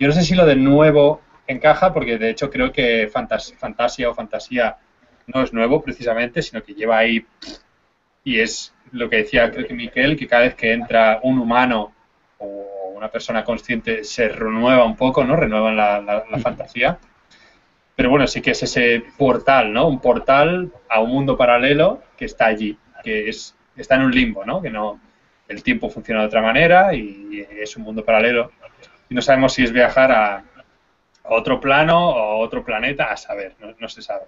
Yo no sé si lo de nuevo encaja, porque de hecho creo que fantasía o fantasía no es nuevo precisamente, sino que lleva ahí y es lo que decía creo que Miquel, que cada vez que entra un humano o una persona consciente se renueva un poco, ¿no? Renueva la, fantasía. Pero bueno, sí que es ese portal, ¿no? Un portal a un mundo paralelo que está allí, que es, está en un limbo, ¿no? Que no, el tiempo funciona de otra manera y es un mundo paralelo. Y no sabemos si es viajar a, otro plano o otro planeta, a saber, no, se sabe.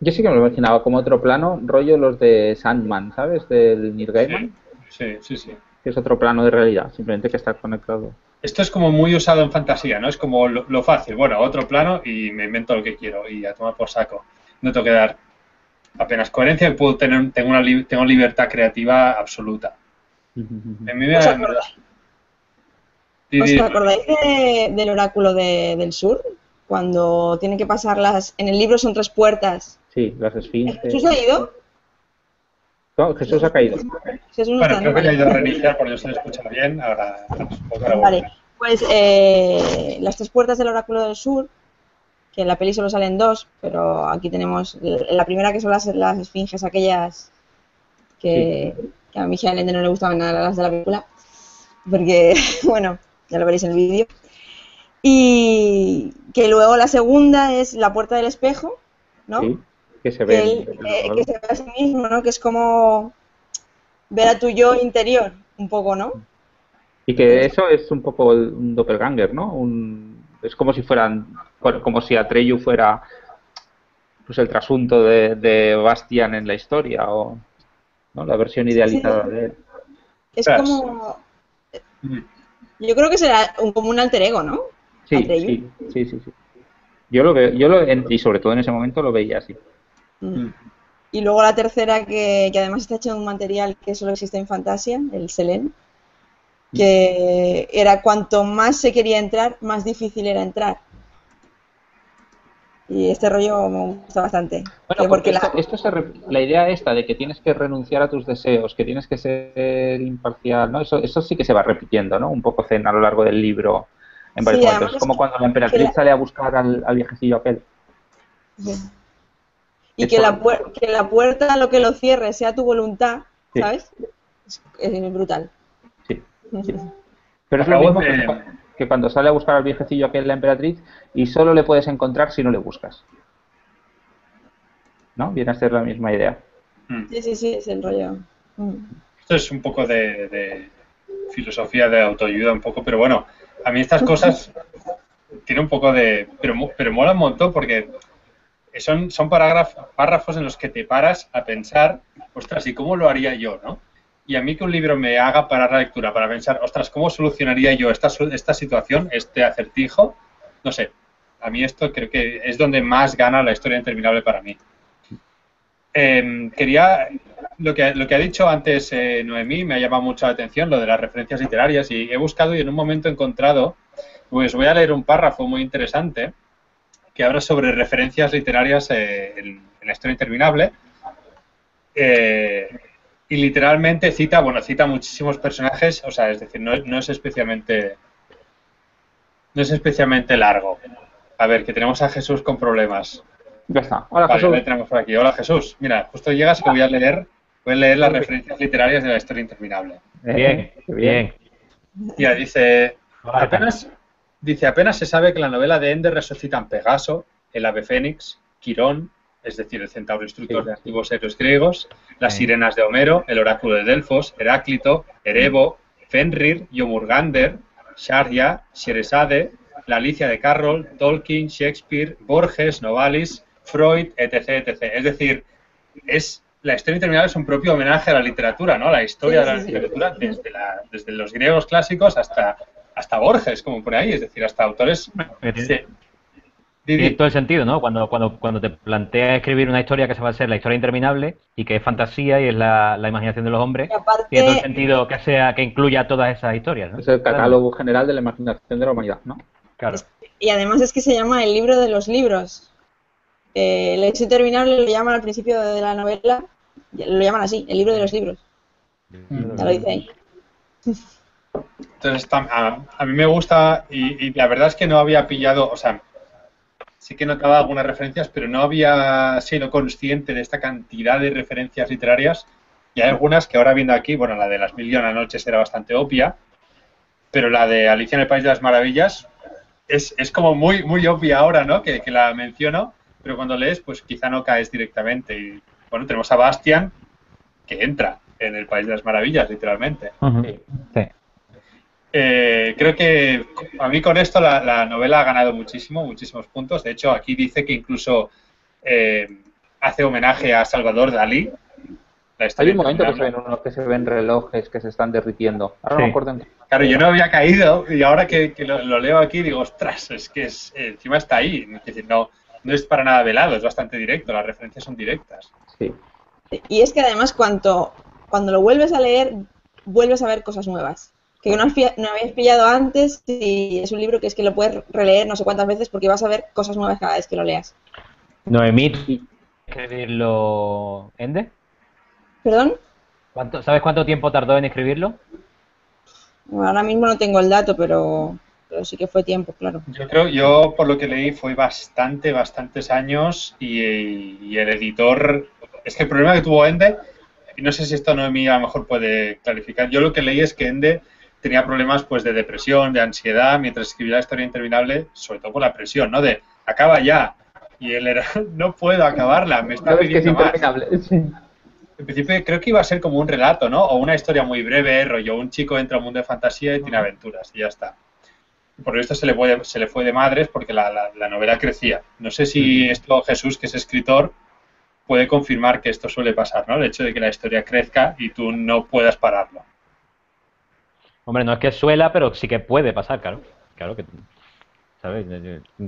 Yo sí que me lo imaginaba como otro plano, rollo los de Sandman, ¿sabes? Del Neil Gaiman. Sí, sí, sí. Que es otro plano de realidad, simplemente que está conectado. Esto es como muy usado en fantasía, ¿no? Es como lo, fácil. Bueno, otro plano y me invento lo que quiero y a tomar por saco. No tengo que dar apenas coherencia y puedo tener, tengo, una, tengo libertad creativa absoluta. En mi ¿Os, acordáis, del oráculo del sur? Cuando tienen que pasarlas. En el libro son tres puertas. Sí, las esfinges. ¿Jesús ha ido? No, Jesús ha caído. Jesús bueno, creo que ha ido a reiniciar porque no se le escucha bien. Ahora, vale, pues eh, las tres puertas del oráculo del sur que en la peli solo salen dos, pero aquí tenemos la primera que son las, las esfinges aquellas que, a mi hija no le gustaban nada las de la película, porque, bueno, ya lo veréis en el vídeo. Y que luego la segunda es la puerta del espejo, ¿no? Sí, que se ve. Eh, que, se ve a sí mismo, ¿no? Que es como ver a tu yo interior, un poco, ¿no? Y que eso es un poco un doppelganger, ¿no? Un, es como si fueran como si Atreyu fuera pues el trasunto de, Bastian en la historia o la versión idealizada de él. Es como. Yo creo que será un, como un alter ego, ¿no? Sí, sí, sí, sí, Yo lo veo, yo lo, y sobre todo en ese momento lo veía así. Mm. Y luego la tercera, que, que, además está hecho en un material que solo existe en Fantasia, el Selen, que era cuanto más se quería entrar, más difícil era entrar. Y este rollo me gusta bastante. Bueno, porque esto, la... idea esta de que tienes que renunciar a tus deseos, que tienes que ser imparcial, ¿no? Eso, eso sí que se va repitiendo, ¿no? Un poco a lo largo del libro en varios momentos. Es como cuando la emperatriz sale a buscar al, viejecillo aquel. Y que la, que la puerta lo que lo cierre sea tu voluntad, ¿sabes? Es, brutal. Sí. Pero es lo mismo que que cuando sale a buscar al viejecillo que es la emperatriz y solo le puedes encontrar si no le buscas. ¿No? Viene a ser la misma idea. Mm. Sí, sí, sí, es el rollo. Mm. Esto es un poco de, filosofía de autoayuda, un poco, pero bueno, a mí estas cosas tiene un poco de... Pero, pero mola un montón porque son, son párrafos en los que te paras a pensar, ostras, ¿y cómo lo haría yo, no? Y a mí que un libro me haga parar la lectura para pensar, ostras, ¿cómo solucionaría yo esta, esta situación, este acertijo? No sé, a mí esto creo que es donde más gana la historia interminable para mí. Em, quería, lo que, lo que ha dicho antes eh, Noemí me ha llamado mucho la atención, lo de las referencias literarias, y he buscado y en un momento he encontrado, pues voy a leer un párrafo muy interesante que habla sobre referencias literarias eh, en, la historia interminable. Eh, y literalmente cita, bueno, cita muchísimos personajes, o sea, es decir, no, no es especialmente no es especialmente largo. A ver, que tenemos a Jesús con problemas. Ya está. Hola Jesús. tenemos por aquí. Hola Jesús. Mira, justo llegas y voy a leer, voy a leer las referencias literarias de la historia interminable. Bien, bien. Mira, dice, apenas, dice, apenas se sabe que la novela de Ender resucitan Pegaso, el ave fénix, Quirón, es decir, el centauro instructor de antiguos héroes griegos, las sirenas de Homero, el oráculo de Delfos, Heráclito, Erebo, Fenrir, Yomurgander, Sharia, Sheresade, la Alicia de Carroll, Tolkien, Shakespeare, Borges, Novalis, Freud, etc., etc. Es decir, es la historia interminable es un propio homenaje a la literatura, ¿no? La historia de la literatura desde, desde los griegos clásicos hasta, hasta Borges, como por ahí, es decir, hasta autores tiene todo el sentido, ¿no? Cuando, cuando, cuando te planteas escribir una historia que se va a ser la historia interminable y que es fantasía y es la, imaginación de los hombres, tiene todo el sentido que sea que incluya todas esas historias, ¿no? Es el catálogo general de la imaginación de la humanidad, ¿no? Claro. Y además es que se llama el libro de los libros. Eh, el hecho interminable lo llaman al principio de la novela, lo llaman así, el libro de los libros. Ya lo dice ahí. Entonces, a, a, mí me gusta y, y la verdad es que no había pillado, o sea, sí que notaba algunas referencias, pero no había sido consciente de esta cantidad de referencias literarias. Y hay algunas que ahora viendo aquí, bueno, la de las mil y una noches era bastante obvia, pero la de Alicia en el País de las Maravillas es, es como muy, muy obvia ahora, ¿no? Que, que, la menciono, pero cuando lees, pues quizá no caes directamente. Y bueno, tenemos a Bastian que entra en el País de las Maravillas, literalmente. sí. Eh, creo que a mí con esto la, novela ha ganado muchísimo, muchísimos puntos. De hecho, aquí dice que incluso eh, hace homenaje a Salvador Dalí. Hay un momento que se, ven unos, que se ven relojes que se están derritiendo. Ahora no me acuerdo Claro, yo no había caído y ahora que, lo, leo aquí digo, ostras, es que es, encima está ahí. Es decir, no, no es para nada velado, es bastante directo, las referencias son directas. Sí. Y es que además cuando, cuando lo vuelves a leer, vuelves a ver cosas nuevas que no, habías pillado antes y es un libro que es que lo puedes releer no sé cuántas veces porque vas a ver cosas nuevas cada vez que lo leas. Noemí, escribirlo Ende? ¿Perdón? ¿Sabes cuánto tiempo tardó en escribirlo? ahora mismo no tengo el dato, pero, pero sí que fue tiempo, claro. Yo creo, yo por lo que leí fue bastante, bastantes años y, el editor, es que el problema que tuvo Ende, y no sé si esto Noemí a lo mejor puede clarificar, yo lo que leí es que Ende tenía problemas pues de depresión, de ansiedad, mientras escribía la historia interminable, sobre todo por la presión, ¿no? De acaba ya. Y él era, no puedo acabarla, me está pidiendo más. En principio creo que iba a ser como un relato, ¿no? O una historia muy breve, rollo, un chico entra al mundo de fantasía y tiene aventuras y ya está. Por esto se le, fue, se le fue de madres porque la, la novela crecía. No sé si esto Jesús, que es escritor, puede confirmar que esto suele pasar, ¿no? El hecho de que la historia crezca y tú no puedas pararlo. Hombre, no es que suela, pero sí que puede pasar, claro. Claro que. ¿Sabes?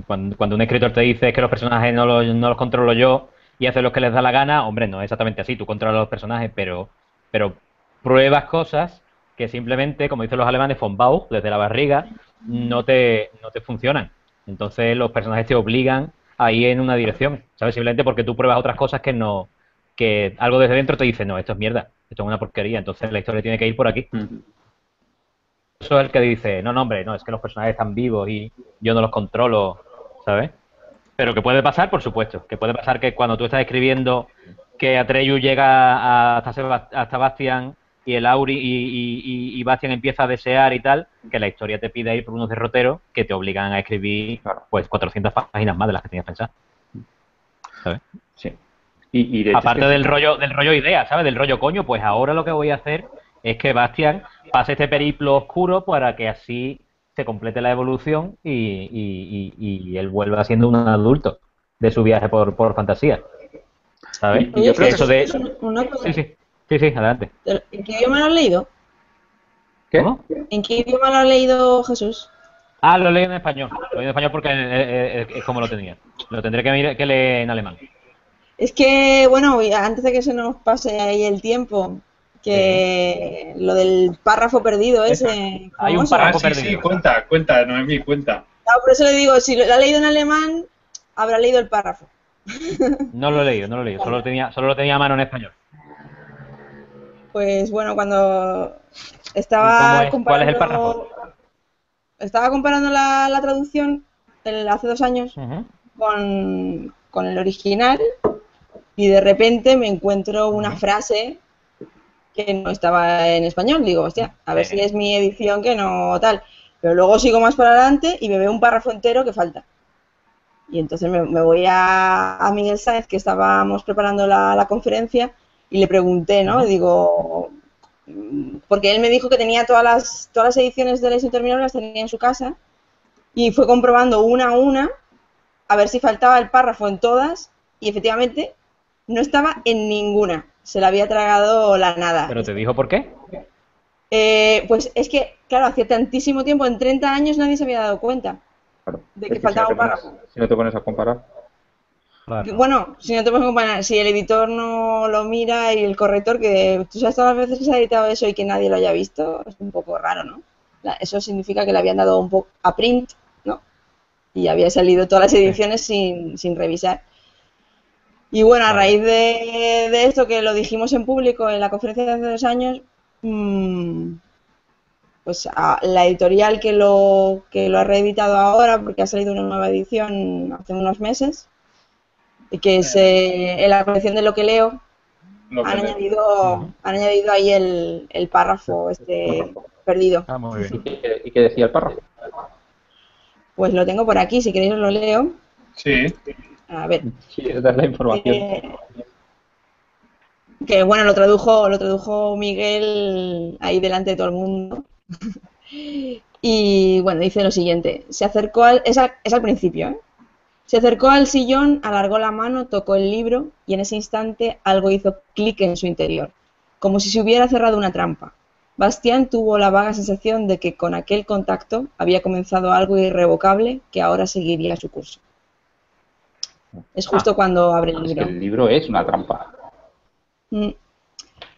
Cuando, un escritor te dice que los personajes no los, no los controlo yo y hace lo que les da la gana, hombre, no es exactamente así. Tú controlas los personajes, pero, pero pruebas cosas que simplemente, como dicen los alemanes, von Bauch, desde la barriga, no te, no te funcionan. Entonces los personajes te obligan a ir en una dirección, ¿sabes? Simplemente porque tú pruebas otras cosas que no, que algo desde dentro te dice, no, esto es mierda, esto es una porquería, entonces la historia tiene que ir por aquí. Mm eso es el que dice, no, no, hombre, no, es que los personajes están vivos y yo no los controlo, ¿sabes? Pero que puede pasar, por supuesto, que puede pasar que cuando tú estás escribiendo que Atreyu llega hasta, hasta Bastian y el Auri y, y, Bastian empieza a desear y tal, que la historia te pide ir por unos derroteros que te obligan a escribir pues 400 páginas más de las que tenías pensadas. ¿Sabes? Sí. Y, Aparte del rollo del rollo idea, ¿sabes? Del rollo coño, pues ahora lo que voy a hacer es que Bastian pase este periplo oscuro para que así se complete la evolución y, él vuelva siendo un adulto de su viaje por, por fantasía. ¿Sabes? Y yo creo que eso de... Sí, sí, sí, sí, adelante. ¿En qué idioma lo has leído? ¿Qué? ¿En qué idioma lo ha leído Jesús? Ah, lo leí en español. Lo leí en español porque es, como lo tenía. Lo tendré que, que leer en alemán. Es que, bueno, antes de que se nos pase ahí el tiempo, que lo del párrafo perdido ese. Hay un párrafo ah, sí, Sí, cuenta, cuenta, Noemí, cuenta. No, por eso le digo, si lo ha leído en alemán, habrá leído el párrafo. No lo he leído, no lo he leído, solo lo tenía, solo lo tenía a mano en español. Pues bueno, cuando estaba comparando, ¿Cuál es el párrafo? Estaba comparando la, la traducción hace dos años con, con el original y de repente me encuentro una frase que no estaba en español. Digo, hostia, a ver si es mi edición que no tal. Pero luego sigo más para adelante y me veo un párrafo entero que falta. Y entonces me, voy a, Miguel Sáenz, que estábamos preparando la, conferencia, y le pregunté, ¿no? Digo, porque él me dijo que tenía todas las, todas las ediciones de la Interminable, las tenía en su casa, y fue comprobando una a una a ver si faltaba el párrafo en todas, y efectivamente no estaba en ninguna se la había tragado la nada. ¿Pero te dijo por qué? Eh, pues es que, claro, hacía tantísimo tiempo, en 30 años nadie se había dado cuenta de que, faltaba un párrafo. Si no te pones a comparar. Bueno, si no te pones a comparar, si el editor no lo mira y el corrector, que tú sabes todas las veces que se ha editado eso y que nadie lo haya visto, es un poco raro, ¿no? Eso significa que le habían dado un poco a print, ¿no? Y había salido todas las ediciones sin, sin revisar. Y bueno, a raíz de, esto que lo dijimos en público en la conferencia de hace dos años, mm, pues la editorial que lo, que lo ha reeditado ahora, porque ha salido una nueva edición hace unos meses, y que es eh, en la colección de lo que leo, han, añadido, han añadido ahí el, el párrafo este perdido. Ah, muy bien. ¿Y qué decía el párrafo? Pues lo tengo por aquí, si queréis lo leo. Sí. A ver. dar la información. Eh, que bueno, lo tradujo, lo tradujo Miguel ahí delante de todo el mundo. y bueno, dice lo siguiente. Se acercó al, es, al, principio, ¿eh? Se acercó al sillón, alargó la mano, tocó el libro y en ese instante algo hizo clic en su interior, como si se hubiera cerrado una trampa. Bastián tuvo la vaga sensación de que con aquel contacto había comenzado algo irrevocable que ahora seguiría su curso. Es justo Ah, cuando abre el libro. el libro es una trampa. Mm.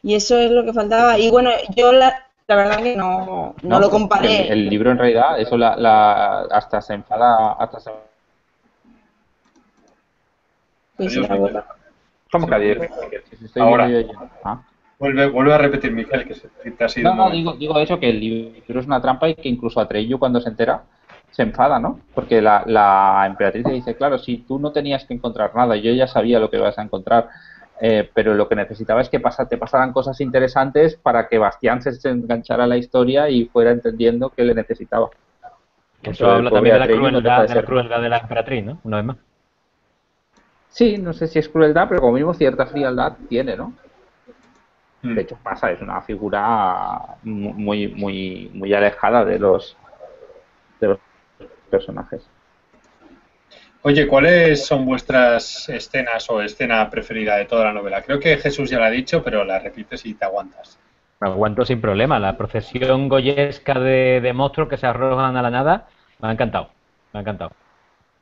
Y eso es lo que faltaba. Y bueno, yo la, la verdad que no, no, lo comparé. El, el libro en realidad, eso la, la- hasta se enfada, hasta se... Pues. ¿Cómo que adiós? Ahora. yo. Ah. Vuelve, vuelve a repetir, Miquel, que se que te ha sido No, no, digo, digo eso, que el libro es una trampa y que incluso Atreyu cuando se entera se enfada, ¿no? Porque la, la emperatriz le dice, claro, si tú no tenías que encontrar nada, yo ya sabía lo que ibas a encontrar, eh, pero lo que necesitaba es que pasa, te pasaran cosas interesantes para que Bastián se, enganchara a la historia y fuera entendiendo que le necesitaba. Eso habla también de la, no crueldad, de de la crueldad de la emperatriz, ¿no? Una vez más. Sí, no sé si es crueldad, pero como mismo cierta frialdad tiene, ¿no? Mm. De hecho pasa, es una figura mu- muy, muy, muy alejada de los, de los personajes. Oye, ¿cuáles son vuestras escenas o escena preferida de toda la novela? Creo que Jesús ya la ha dicho, pero la repites y te aguantas. Me aguanto sin problema. La procesión goyesca de, de monstruos que se arrojan a la nada me ha encantado. Me ha encantado.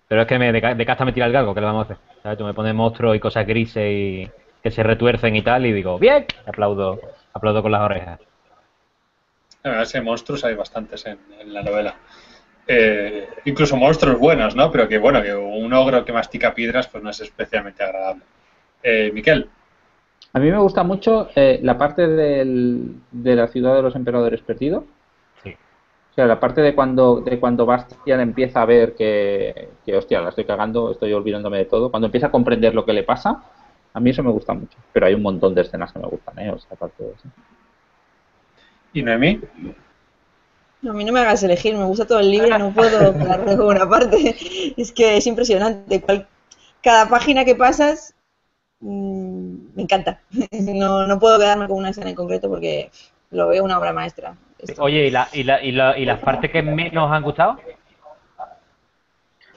Pero es que me, de, de casta me tira el galgo, ¿qué le vamos a hacer? ¿Sabes? Tú me pones monstruos y cosas grises y que se retuercen y tal, y digo, ¡bien! Aplaudo, aplaudo con las orejas. La verdad es que monstruos hay bastantes en, en la novela. Eh, incluso monstruos buenos, ¿no? Pero que bueno, que un ogro que mastica piedras pues no es especialmente agradable. Eh, Miquel, A mí me gusta mucho eh, la parte del- de la ciudad de los emperadores perdidos. Sí. O sea, la parte de cuando, de cuando Bastian empieza a ver que, que, hostia, la estoy cagando, estoy olvidándome de todo. Cuando empieza a comprender lo que le pasa, a mí eso me gusta mucho. Pero hay un montón de escenas que me gustan, ¿eh? O sea, aparte de eso. ¿y Noemí? No, a mí no me hagas elegir, me gusta todo el libro, no puedo quedarme con una parte. Es que es impresionante. Cual- cada página que pasas mm, me encanta. No, no puedo quedarme con una escena en concreto porque lo veo una obra maestra. Esto. Oye, ¿y, la, y, la, y, la, y las partes que menos han gustado?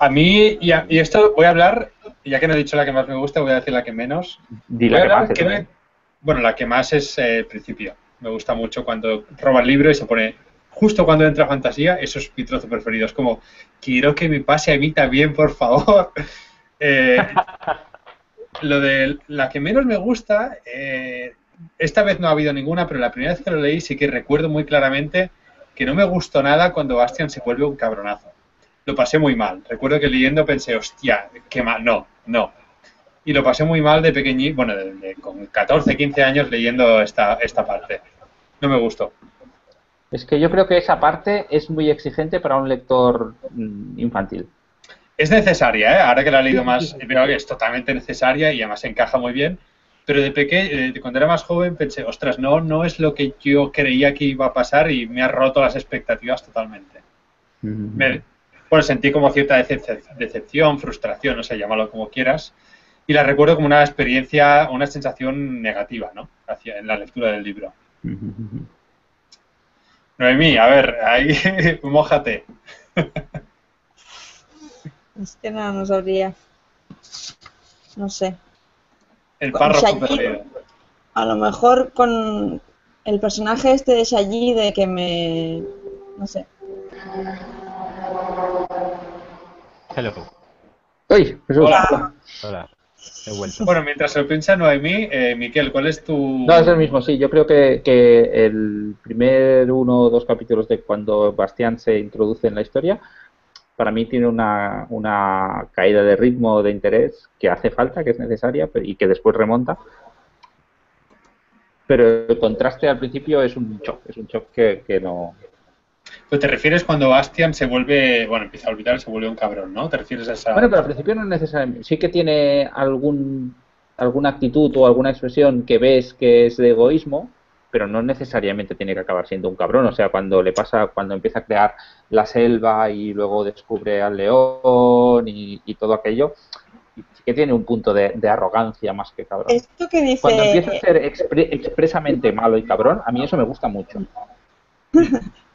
A mí, y, a- y esto voy a hablar, ya que no he dicho la que más me gusta, voy a decir la que menos. Di la que que me- bueno, la que más es eh, el principio. Me gusta mucho cuando roba el libro y se pone, justo cuando entra fantasía, eso es mi trozo preferido. Es como, quiero que me pase a mí también, por favor. Eh, lo de la que menos me gusta, eh, esta vez no ha habido ninguna, pero la primera vez que lo leí sí que recuerdo muy claramente que no me gustó nada cuando Bastian se vuelve un cabronazo. Lo pasé muy mal. Recuerdo que leyendo pensé, hostia, qué mal. No, no. Y lo pasé muy mal de pequeñito, bueno, de- con 14, 15 años leyendo esta, esta parte. No me gustó. Es que yo creo que esa parte es muy exigente para un lector mm, infantil. Es necesaria, ¿eh? ahora que la he leído más, veo que es totalmente necesaria y además encaja muy bien. Pero de pequeño, cuando era más joven, pensé, ostras, no, no es lo que yo creía que iba a pasar y me ha roto las expectativas totalmente. Me- bueno, sentí como cierta decep- decepción, frustración, no sé, llámalo como quieras. Y la recuerdo como una experiencia, una sensación negativa, ¿no? Hacia, en la lectura del libro. Noemí, a ver, ahí, mójate. Es que no, no sabría. No sé. El párrafo perdido. A lo mejor con el personaje este de Shayi de que me... No sé. Hello. ¡Uy! Jesús! Hola. Hola. He vuelto. Bueno, mientras se lo piensa Noemí, eh, Miquel, ¿cuál es tu...? No, es el mismo, sí. Yo creo que, que el primer uno o dos capítulos de cuando Bastián se introduce en la historia, para mí tiene una, una caída de ritmo, de interés, que hace falta, que es necesaria pero- y que después remonta. Pero el contraste al principio es un shock, es un shock que, que no... Pues te refieres cuando Bastian se vuelve, bueno, empieza a olvidar, se vuelve un cabrón, ¿no? ¿Te refieres a esa...? Bueno, pero al principio no es necesariamente. Sí que tiene algún alguna actitud o alguna expresión que ves que es de egoísmo, pero no necesariamente tiene que acabar siendo un cabrón. O sea, cuando le pasa, cuando empieza a crear la selva y luego descubre al león y, y todo aquello, sí que tiene un punto de, de arrogancia más que cabrón. Esto que dice... Cuando empieza a ser expre- expresamente malo y cabrón, a mí eso me gusta mucho.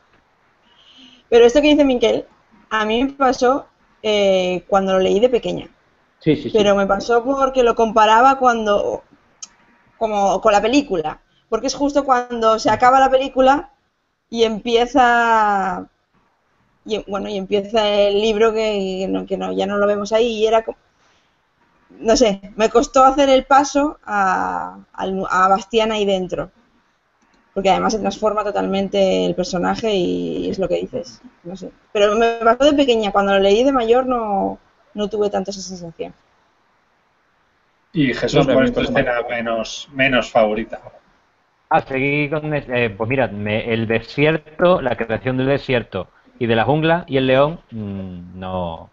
Pero esto que dice Miquel, a mí me pasó eh, cuando lo leí de pequeña. Sí, sí, sí. Pero me pasó porque lo comparaba cuando, como con la película, porque es justo cuando se acaba la película y empieza, y, bueno, y empieza el libro que, no, que no, ya no lo vemos ahí y era, no sé, me costó hacer el paso a, a Bastián ahí dentro porque además se transforma totalmente el personaje y es lo que dices. No sé. Pero me pasó de pequeña, cuando lo leí de mayor no, no tuve tanto esa sensación. Y Jesús, ¿cuál es tu escena menos, menos favorita? Ah, seguí con. Eh, pues mira, el desierto, la creación del desierto y de la jungla y el león, mmm, no.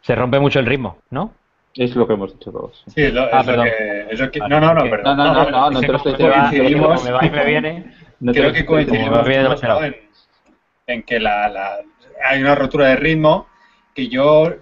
Se rompe mucho el ritmo, ¿no? Es lo que hemos dicho todos. Sí, lo, ah, es lo que, es lo que, no, no, no, perdón. No, no, no, no, no, te lo estoy diciendo. Me va y me viene. Creo que coincidimos en, en que la, la, hay una rotura de ritmo que yo,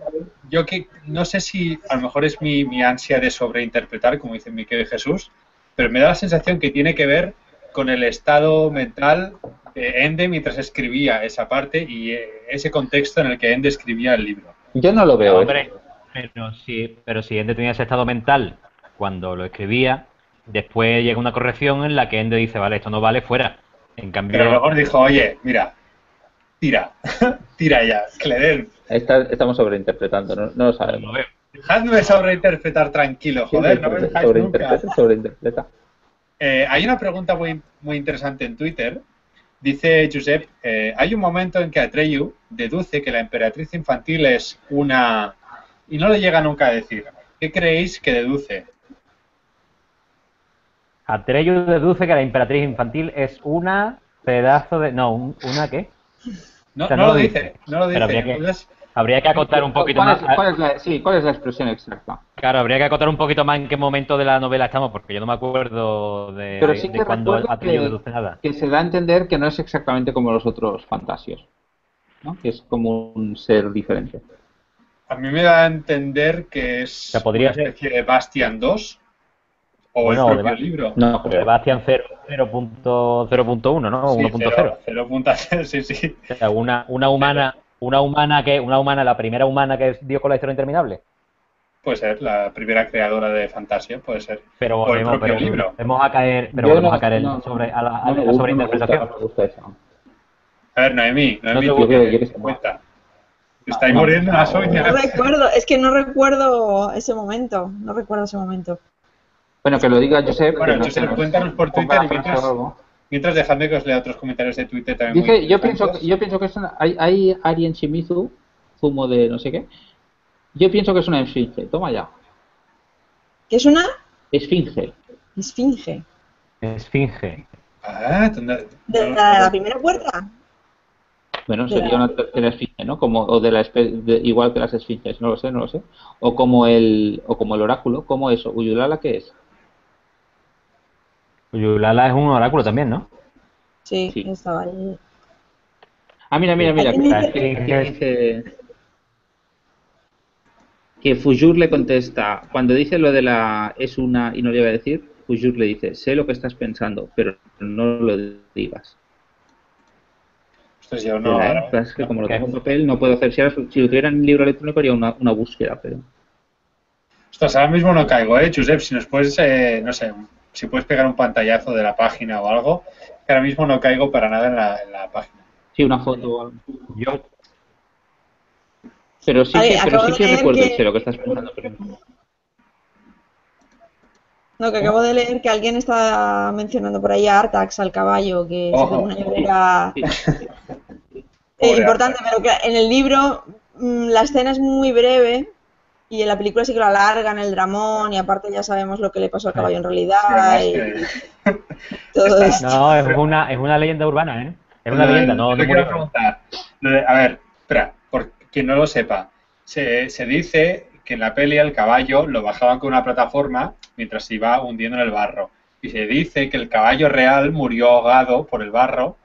yo que no sé si a lo mejor es mi, mi ansia de sobreinterpretar, como dice mi querido Jesús, pero me da la sensación que tiene que ver con el estado mental de Ende mientras escribía esa parte y eh, ese contexto en el que Ende escribía el libro. Yo no lo veo. Hombre, pero si, pero si Ende tenía ese estado mental cuando lo escribía, después llega una corrección en la que Ende dice, vale, esto no vale, fuera. En cambio... Pero a lo mejor dijo, oye, mira, tira, tira ya, que estamos sobreinterpretando, no, no lo sabemos. Dejadme sobreinterpretar tranquilo, joder, no me dejáis nunca. Sobreinterpreta. Eh, hay una pregunta muy, muy interesante en Twitter. Dice Josep, eh, hay un momento en que Atreyu deduce que la emperatriz infantil es una y no le llega nunca a decir. ¿Qué creéis que deduce? Atreyu deduce que la emperatriz infantil es una pedazo de... No, ¿una qué? No, no, lo dice, no lo dice. Habría que, acotar un poquito más. ¿cuál es la, sí, ¿cuál es la expresión exacta? Claro, habría que acotar un poquito más en qué momento de la novela estamos, porque yo no me acuerdo de, Pero sí que cuando Atreyu deduce nada. Que se da a entender que no es exactamente como los otros fantasios, ¿no? Que es como un ser diferente. A mí me da a entender que es podría una especie de Bastian 2 o el propio libro. No, pero Bastian 0.1, ¿no? 1.0. 0.0, sí, sí. O sea, una, una humana, una humana que, una humana, la primera humana que dio con la historia interminable. Puede ser, la primera creadora de fantasía, puede ser. Pero o el propio libro. Vamos a caer, pero vamos a caer sobre, a la, a la sobreinterpretación. A ver, Noemí, Noemí, no te cuenta. Estáis muriendo en las uñas. No recuerdo, es que no recuerdo ese momento. No recuerdo ese momento. Bueno, que lo diga Josep. Bueno, Josep, cuéntanos por Twitter y mientras, mientras dejadme que os lea otros comentarios de Twitter también. Dice, yo, pienso, yo pienso que es una, hay, hay Arien Shimizu, zumo de no sé qué. Yo pienso que es una esfinge. Toma ya. ¿Qué es una? Esfinge. Esfinge. Esfinge. Ah, ¿De la, la primera puerta? Bueno, sería una tercera esfinge, ¿no? Como, o de la igual que las esfinges, no lo sé, no lo sé. O como el, o como el oráculo, ¿cómo eso? ¿Uyulala qué es? Uyulala es un oráculo también, ¿no? Sí, estaba ahí. Ah, mira, mira, mira. Que, que Fujur le contesta, cuando dice lo de la es una y no le iba a decir, Fujur le dice, sé lo que estás pensando, pero no lo digas. Entonces yo no. es que como lo tengo en papel, no puedo hacer. Si, si lo tuviera en libro electrónico, haría una, una búsqueda, pero. Ostras, ahora mismo no caigo, ¿eh, Josep? Si nos puedes, eh, no sé, si puedes pegar un pantallazo de la página o algo, que ahora mismo no caigo para nada en la, en la página. Sí, una foto o algo. Yo. Pero sí que, pero sí que recuerdo que... lo que estás pensando. Pero... No, que acabo de leer que alguien está mencionando por ahí a Artax, al caballo, que es una llorera eh, importante, pero que en el libro mm, la escena es muy breve y en la película sí que lo alargan el dramón y aparte ya sabemos lo que le pasó al caballo en realidad. y todo esto. No, es una, es una leyenda urbana, ¿eh? Es una leyenda, no, no quiero preguntar. A ver, espera, por quien no lo sepa, se, se dice que en la peli al caballo lo bajaban con una plataforma mientras se iba hundiendo en el barro. Y se dice que el caballo real murió ahogado por el barro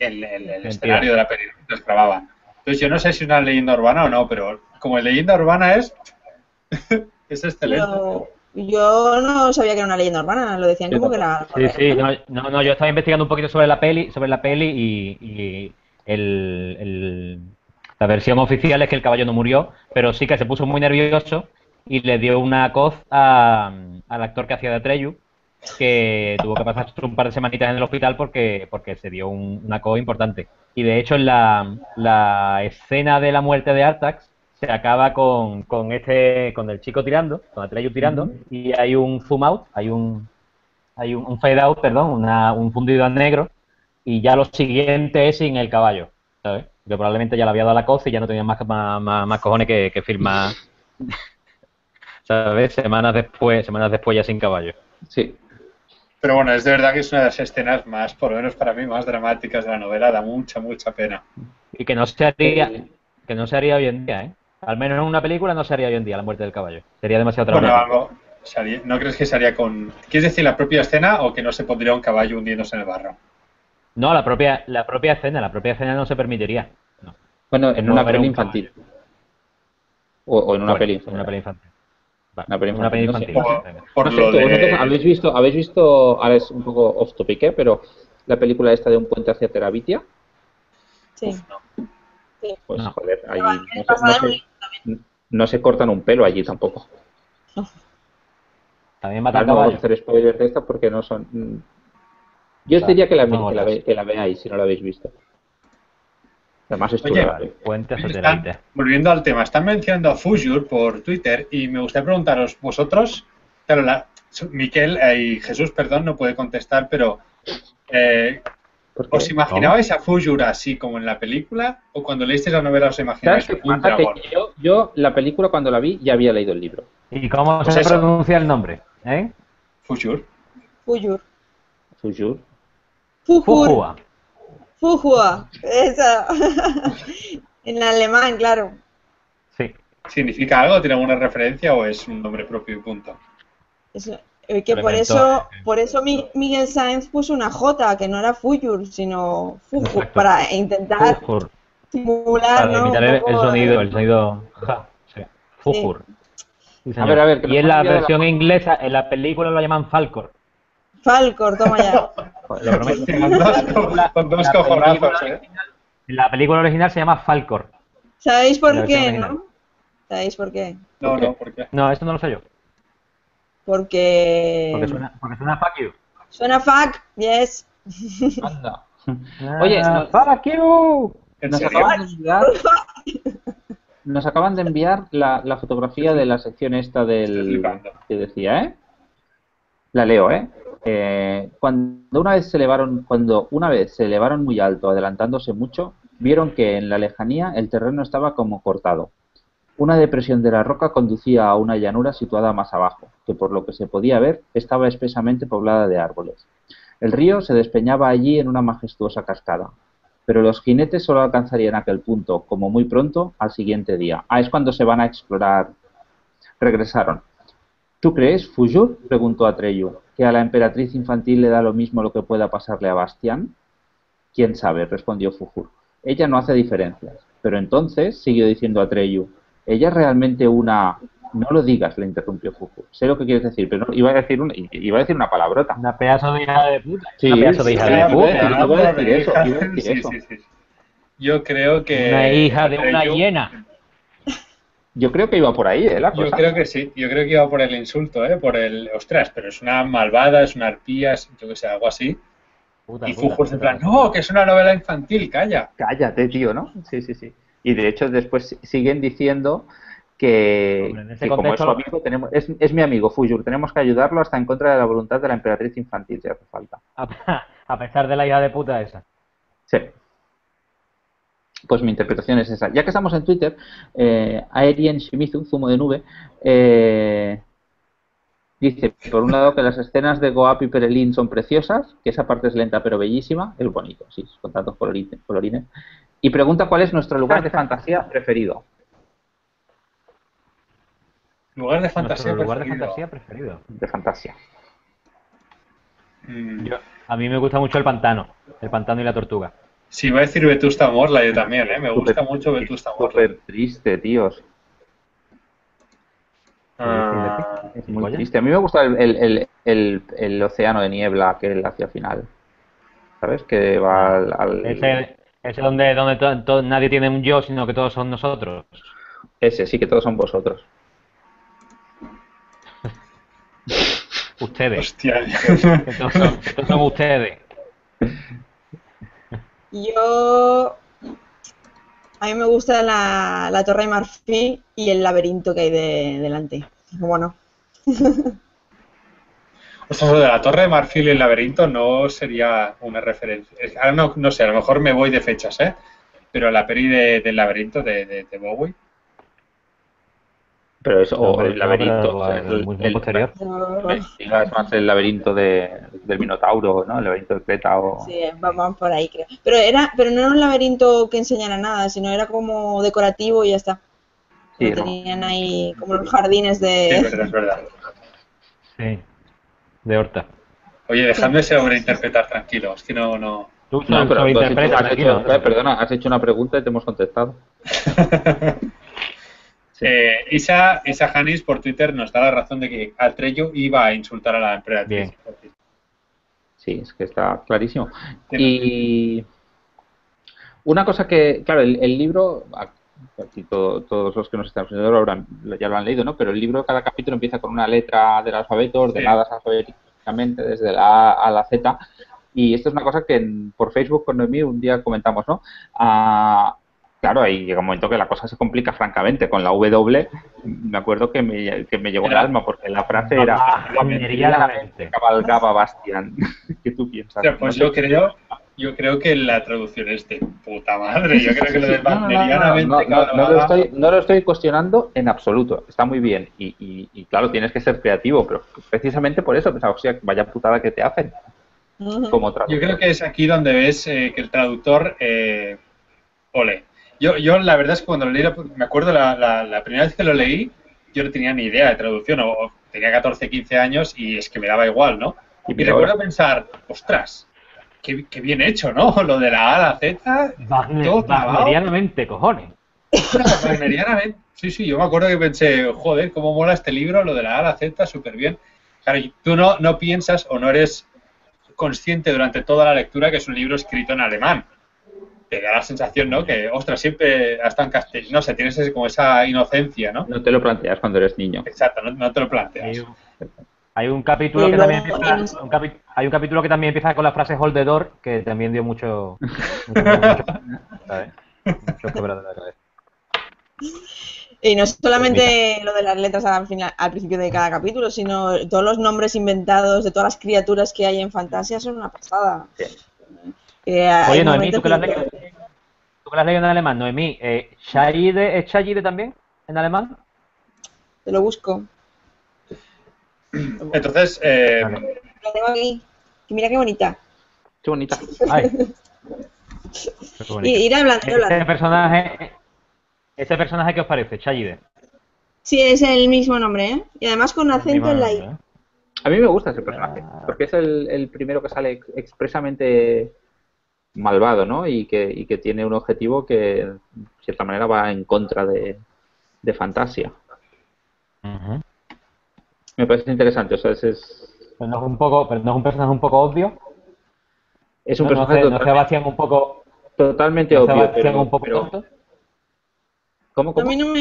el escenario de la peli mientras grababan. Entonces yo no sé si es una leyenda urbana o no, pero como leyenda urbana es, es excelente. Yo, no sabía que era una leyenda urbana, lo decían como que era. Sí, sí, no, no, yo estaba investigando un poquito sobre la peli, sobre la peli y, el, La versión oficial es que el caballo no murió, pero sí que se puso muy nervioso y le dio una coz al actor que hacía de Atreyu, que tuvo que pasar un par de semanitas en el hospital porque, porque se dio una coz importante. Y de hecho en la, la escena de la muerte de Artax se acaba con, con este con el chico tirando, con Atreyu tirando, y hay un zoom out, hay un hay un, fade out, perdón, una, un fundido a negro, y ya lo siguiente es sin el caballo, ¿sabes? que probablemente ya le había dado la coz y ya no tenía más, más, más, cojones que, que firmar, ¿sabes? Semanas después, semanas después ya sin caballo. Sí. Pero bueno, es de verdad que es una de las escenas más, por lo menos para mí, más dramáticas de la novela, da mucha, mucha pena. Y que no se haría, que no se haría hoy en día, ¿eh? Al menos en una película no se haría hoy en día la muerte del caballo. Sería demasiado dramático. Bueno, ¿no crees que se haría con... ¿Quieres decir la propia escena o que no se pondría un caballo hundiéndose en el barro? No, la propia, la propia escena, la propia escena no se permitiría. Bueno, en una peli infantil. O, en una peli infantil. En una peli infantil. Una infantil. Una infantil. Por, de... habéis visto, habéis visto, ahora es un poco off topic, ¿eh? pero la película esta de un puente hacia Terabitia. Sí. sí. Pues joder, allí no, se, no, se, cortan un pelo allí tampoco. También matan No voy a hacer spoilers de esta porque no son. Yo os diría que la, que, la, que la veáis si no la habéis visto. Además es Oye, volviendo al tema, están mencionando a Fujur por Twitter y me gustaría preguntaros, vosotros, claro, la, Miquel eh, y Jesús, perdón, no puede contestar, pero eh, ¿os imaginabais a Fujur así como en la película o cuando leísteis la novela os imaginabais un dragón? Yo, yo, la película cuando la vi ya había leído el libro. ¿Y cómo pues se pronuncia el nombre? ¿Eh? Fujur. Fujur. Fujur. Fujur. Fujua, esa. en alemán, claro. Sí. ¿Significa algo? ¿Tiene alguna referencia o es un nombre propio y punto? Eh, que por eso, por eso Miguel Sáenz puso una J, que no era Fujur, sino Fuju, para intentar simular, para imitar el, sonido, el sonido sí. Fujur. a ver, a ver, y en la versión inglesa, en la película lo llaman Falcor. Falcor, toma ya. Con dos, cojonazos, ¿eh? La película original se llama Falcor. ¿Sabéis por qué, no? ¿Sabéis por qué? No, no, ¿por qué? No, esto no lo sé yo. Porque... Porque suena, porque suena fuck you. Suena fuck, yes. Anda. Oye, no, fuck you. Nos acaban, de enviar, nos acaban de enviar la, la fotografía de la sección esta del que decía, ¿eh? La leo, ¿eh? Eh, cuando una vez se elevaron, cuando una vez se elevaron muy alto, adelantándose mucho, vieron que en la lejanía el terreno estaba como cortado. Una depresión de la roca conducía a una llanura situada más abajo, que por lo que se podía ver estaba espesamente poblada de árboles. El río se despeñaba allí en una majestuosa cascada, pero los jinetes solo alcanzarían aquel punto, como muy pronto, al siguiente día. Ah, es cuando se van a explorar. Regresaron. ¿Tú crees, Fujur? preguntó Atreyu, que a la emperatriz infantil le da lo mismo lo que pueda pasarle a Bastián. ¿Quién sabe? respondió Fujur. Ella no hace diferencias. Pero entonces, siguió diciendo Atreyu, ella es realmente una... No lo digas, le interrumpió Fujur. Sé lo que quieres decir, pero no, iba, a decir una, iba a decir una palabrota. Una pedazo de hija de puta. Sí, una pedazo de hija de puta. A decir eso. Yo creo que... Una hija de una hiena. Yo creo que iba por ahí, ¿eh? La cosa. Yo creo que sí, yo creo que iba por el insulto, ¿eh? Por el, ostras, pero es una malvada, es una arpía, es, yo que sé, algo así. y Fujos en plan, no, que es una novela infantil, calla. Cállate, tío, ¿no? Sí, sí, sí. Y de hecho después siguen diciendo que, como es su amigo, tenemos, es, es, mi amigo Fujur, tenemos que ayudarlo hasta en contra de la voluntad de la emperatriz infantil, si hace falta. A pesar de la hija de puta esa. Sí. Pues mi interpretación es esa. Ya que estamos en Twitter, eh, Aerien Shimizu, zumo de nube, eh, dice, por un lado, que las escenas de Goap y Perelin son preciosas, que esa parte es lenta pero bellísima, es bonito, sí, con tantos colorines, y pregunta cuál es nuestro lugar de fantasía preferido. Lugar de fantasía lugar de fantasía preferido. De fantasía. Mm. a mí me gusta mucho el pantano, el pantano y la tortuga. Sí, va a decir Vetusta Morla yo también, ¿eh? Me gusta mucho Vetusta Morla. Súper triste, tíos. Ah, es muy triste. A mí me gusta el, el, el, océano de niebla que él hace al final. ¿Sabes? Que va al... Ese, Ese donde, donde to- to- nadie tiene un yo, sino que todos son nosotros. Ese, sí que todos son vosotros. Ustedes. Hostia. Que todos son, que todos son ustedes. Yo. A mí me gusta la, la Torre de Marfil y el laberinto que hay de, delante. Bueno, Ostras, lo de la Torre de Marfil y el laberinto no sería una referencia. Ahora no, no sé, a lo mejor me voy de fechas, ¿eh? Pero la peli de- del laberinto de, de, de Bowie. Pero eso, No, o el no, laberinto. Es más el laberinto de, del Minotauro, ¿no? El laberinto de Creta o... sí, vamos por ahí, creo. Pero, era, pero no era un laberinto que enseñara nada, sino era como decorativo y ya está. Sí, tenían ahí como los jardines Sí, de. es verdad, es verdad. Sí. De Horta. Oye, dejadme sobreinterpretar tranquilo, es que no, no. Tú No, pero hecho- has hecho- eh, perdona, has hecho una pregunta y te hemos contestado. Sí. Eh, Isa, Isa Hanis por Twitter nos da la razón de que Atreyu iba a insultar a la emperatriz. Sí, es que está clarísimo. Y una cosa que, claro, el, el libro, aquí todo- todos los que nos están viendo ahora habrán- ya lo han leído, ¿no? Pero el libro, cada capítulo empieza con una letra del alfabeto, ordenadas alfabéticamente desde la A a la Z. Y esto es una cosa que en- por Facebook con Noemí un día comentamos, ¿no? Ah, claro, ahí llega un momento que la cosa se complica francamente. Con la W, me acuerdo que me, que me llegó el alma, porque la frase era Familiarmente. cabalgaba Bastián. ¿Qué tú piensas? Pues No yo creo, yo creo que la traducción es de puta madre. Yo creo que lo de No, no, no, lo estoy, no lo estoy cuestionando en absoluto. Está muy bien. Y, y- y claro, tienes que ser creativo, pero precisamente por eso pensaba, o sea, vaya putada que te hacen como traductor. Yo creo que es aquí donde ves eh, que el traductor, eh, ole. Yo, yo la verdad es que cuando lo leí, me acuerdo la, la- la primera vez que lo leí, yo no tenía ni idea de traducción, o, o tenía 14, 15 años y es que me daba igual, ¿no? Y Y recuerdo pensar, ostras, qué, qué bien hecho, ¿no? Lo de la A a la Z, Wagner- todo clavado. Wagnerianamente, cojones. Wagnerianamente. Sí, sí, yo me acuerdo que pensé, joder, cómo mola este libro, lo de la A a la Z, súper bien. Claro, tú no, no piensas o no eres consciente durante toda la lectura que es un libro escrito en alemán. Te da la sensación, ¿no? Que, ostras, siempre hasta en castellano, no sé, tienes ese- como esa inocencia, ¿no? No te lo planteas cuando eres niño. Exacto, no, no te lo Hay planteas. un, hay un capítulo que también empieza, tienes- un capi- hay un capítulo que también empieza con la frase hold the door, que también dio mucho, mucho, mucho- ¿sabes? Mucho de cabeza. Y no solamente lo de las letras al, final, al principio de cada capítulo, sino todos los nombres inventados de todas las criaturas que hay en Fantasia son una pasada. Sí. Eh, Oye, Noemí, ¿tú que la has que- leído, tú que la has leído en alemán, Noemí, eh, ¿Shayide, ¿es Shayide también en alemán? Te lo busco. Entonces, eh, Vale. Lo tengo aquí. Mira qué bonita. Qué bonita. Ay. Qué bonito. Y ir hablando, Ese hablando. personaje, ese personaje, ¿qué os parece? Shayide. Sí, es el mismo nombre, ¿eh? Y además con acento en la I. A mí me gusta ese personaje, Ah. porque es el, el primero que sale ex- expresamente malvado, ¿no? Y que, y que tiene un objetivo que, de cierta manera, va en contra de, de Fantasia. Me parece interesante, o sea, es, es, Pero no es un poco, pero no es un personaje un poco obvio. es un no, no personaje no sé, total- Bastián un poco, totalmente no obvio, pero, un poco pero- tonto. ¿cómo, A mí no me...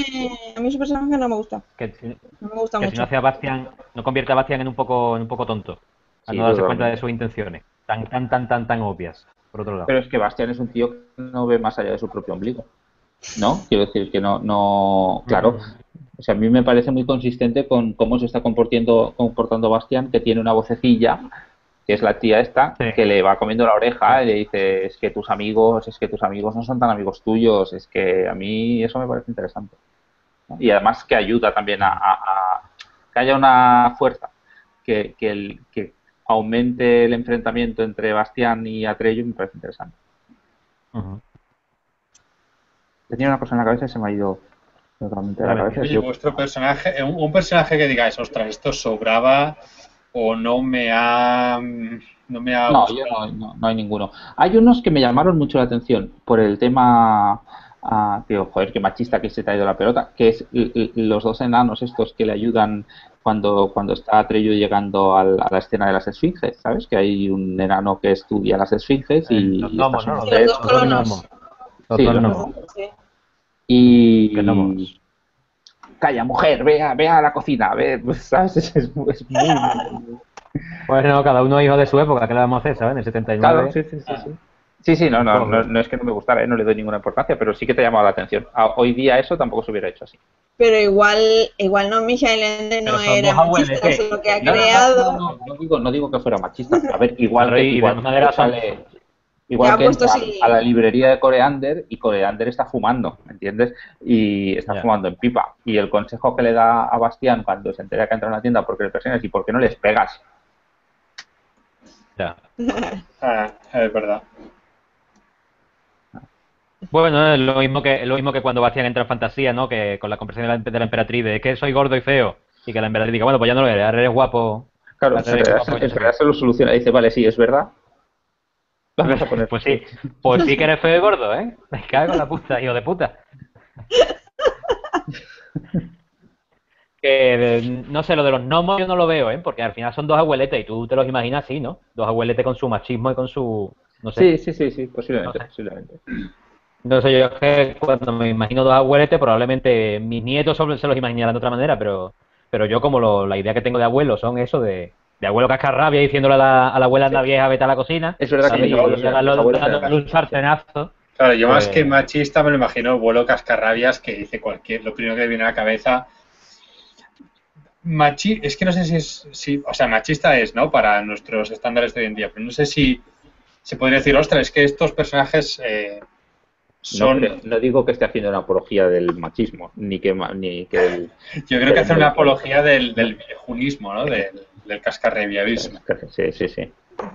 A mí su personaje no me gusta. Que, si- No me gusta que si no hace a Bastián, no convierte a Bastián en un poco, en un poco tonto. Al Sí, no darse totalmente. cuenta de sus intenciones. Tan, tan, tan, tan, tan obvias. Por otro lado. Pero es que Bastian es un tío que no ve más allá de su propio ombligo. ¿No? Quiero decir que no, no, claro. O sea, a mí me parece muy consistente con cómo se está comportando, comportando Bastian, que tiene una vocecilla, que es la tía esta, Sí. que le va comiendo la oreja y le dice, es que tus amigos, es que tus amigos no son tan amigos tuyos, es que a mí eso me parece interesante. ¿no? Y además que ayuda también a, a- a- que haya una fuerza, que, que, el, que aumente el enfrentamiento entre Bastián y Atreyu me parece interesante. Ujú. Tenía una cosa en la cabeza y se me ha ido totalmente de la cabeza. oye, Yo- vuestro personaje, un, un personaje que digáis, ostras, esto sobraba o no me ha. No me ha No, yo no, no, no hay ninguno. Hay unos que me llamaron mucho la atención por el tema a que, joder, qué machista que se te ha ido la pelota, que es los dos enanos estos que le ayudan cuando, cuando está Trello llegando a la escena de las esfinges, ¿sabes? Que hay un enano que estudia las esfinges y... Los gnomos, ¿no? Los dos colonos. Sí, los gnomos. Y... Que gnomos. Calla, mujer, ve a, ve a la cocina, ve, pues, ¿sabes? Es, es muy... es muy- Bueno, cada uno hijo de su época, ¿qué le vamos a hacer, ¿sabes? En el 79. Claro, sí, sí, sí. sí. Sí, sí, no, no, no, no es que no me gustara, ¿eh? no le doy ninguna importancia, pero sí que te ha llamado la atención. A- hoy día eso tampoco se hubiera hecho así. Pero igual, igual no, Michael Ende no era dos abuelos, machista, ¿qué? solo que ha No, no, no, creado. No, no, no digo, no digo que fuera machista. A ver, igual que, de igual alguna manera que sale, igual que puesto entra sí. a la librería de Coreander y Coreander está fumando, ¿me entiendes? Y está fumando en pipa. Y el consejo que le da a Bastián cuando se entera que entra en una tienda porque le persignas y por qué no les pegas. Ya. Ah, es verdad. Bueno, es lo mismo que lo mismo que cuando Bastián entra en fantasía, ¿no? Que con la conversación de la, emperatriz de que soy gordo y feo y que la emperatriz diga, bueno, pues ya no lo eres, ahora eres guapo. Claro, en realidad, vamos, en realidad se lo soluciona. Dice, vale, sí, es verdad. Vamos a poner. Pues sí, pues sí que eres feo y gordo, ¿eh? Me cago en la puta, hijo de puta. Que eh, no sé, lo de los gnomos yo no lo veo, ¿eh? Porque al final son dos abueletes y tú te los imaginas así, ¿no? Dos abueletes con su machismo y con su. No sé. Sí, sí, sí, sí, posiblemente, No sé. posiblemente. No sé, yo es que cuando me imagino dos abueletes, probablemente mis nietos sobre- se los imaginarán de otra manera, pero, pero yo como lo- la idea que tengo de abuelo son eso de, de abuelo cascarrabia diciéndole a la, a la abuela anda vieja, vete a la cocina. Es verdad que Y un sartenazo. Claro, yo más Pues- que machista me lo imagino el vuelo cascarrabias que dice cualquier, lo primero que me viene a la cabeza. Machi, es que no sé si es, si, o sea, machista es, ¿no? Para nuestros estándares de hoy en día, pero no sé si se podría decir, ostras, es que estos personajes eh, son, creo- no digo que esté haciendo una apología del machismo, ni que, ni que el, yo creo que hacen una apología del, del viejunismo, ¿no? Del, del cascarrabiavismo. Sí, sí, sí.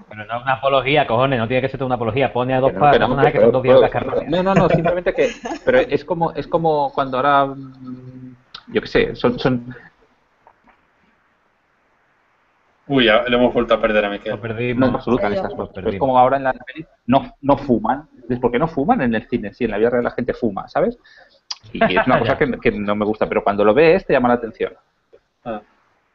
Pero no es una apología, cojones, no tiene que ser toda una apología. Pone a dos Que no, no, que que son dos viejos. No, no, no, simplemente que. Pero es como, es como cuando ahora. Yo qué sé, son. son Uy, ya le hemos vuelto a perder a Miquel. Lo no perdimos. perdimos. cosas. Es como ahora en la peli no, no fuman. Es porque no fuman en el cine, si en la vida real la gente fuma, ¿sabes? Y es una cosa que, que no me gusta, pero cuando lo ves te llama la atención. Ah.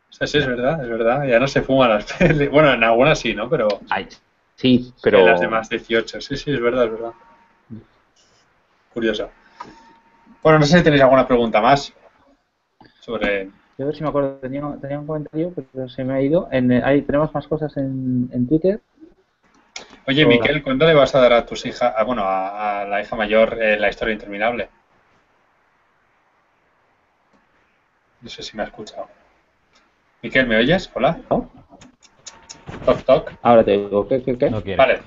O sea, sí, es verdad, es verdad. Ya no se fuman las pelis. Bueno, en algunas sí, ¿no? Pero Ay, sí, pero. en las demás 18. Sí, sí, es verdad, es verdad. Curioso. Bueno, no sé si tenéis alguna pregunta más sobre... Yo a ver si me acuerdo, tenía, tenía un comentario, pero se me ha ido. En, ahí tenemos más cosas en, en Twitter. Oye, Hola. Miquel, ¿cuándo le vas a dar a tus hijas, a, bueno, a, a la hija mayor eh, la historia interminable? No sé si me ha escuchado. Miquel, ¿me oyes? Hola. ¿No? Toc, toc. Ahora te digo, ¿qué, qué, qué? No. Vale.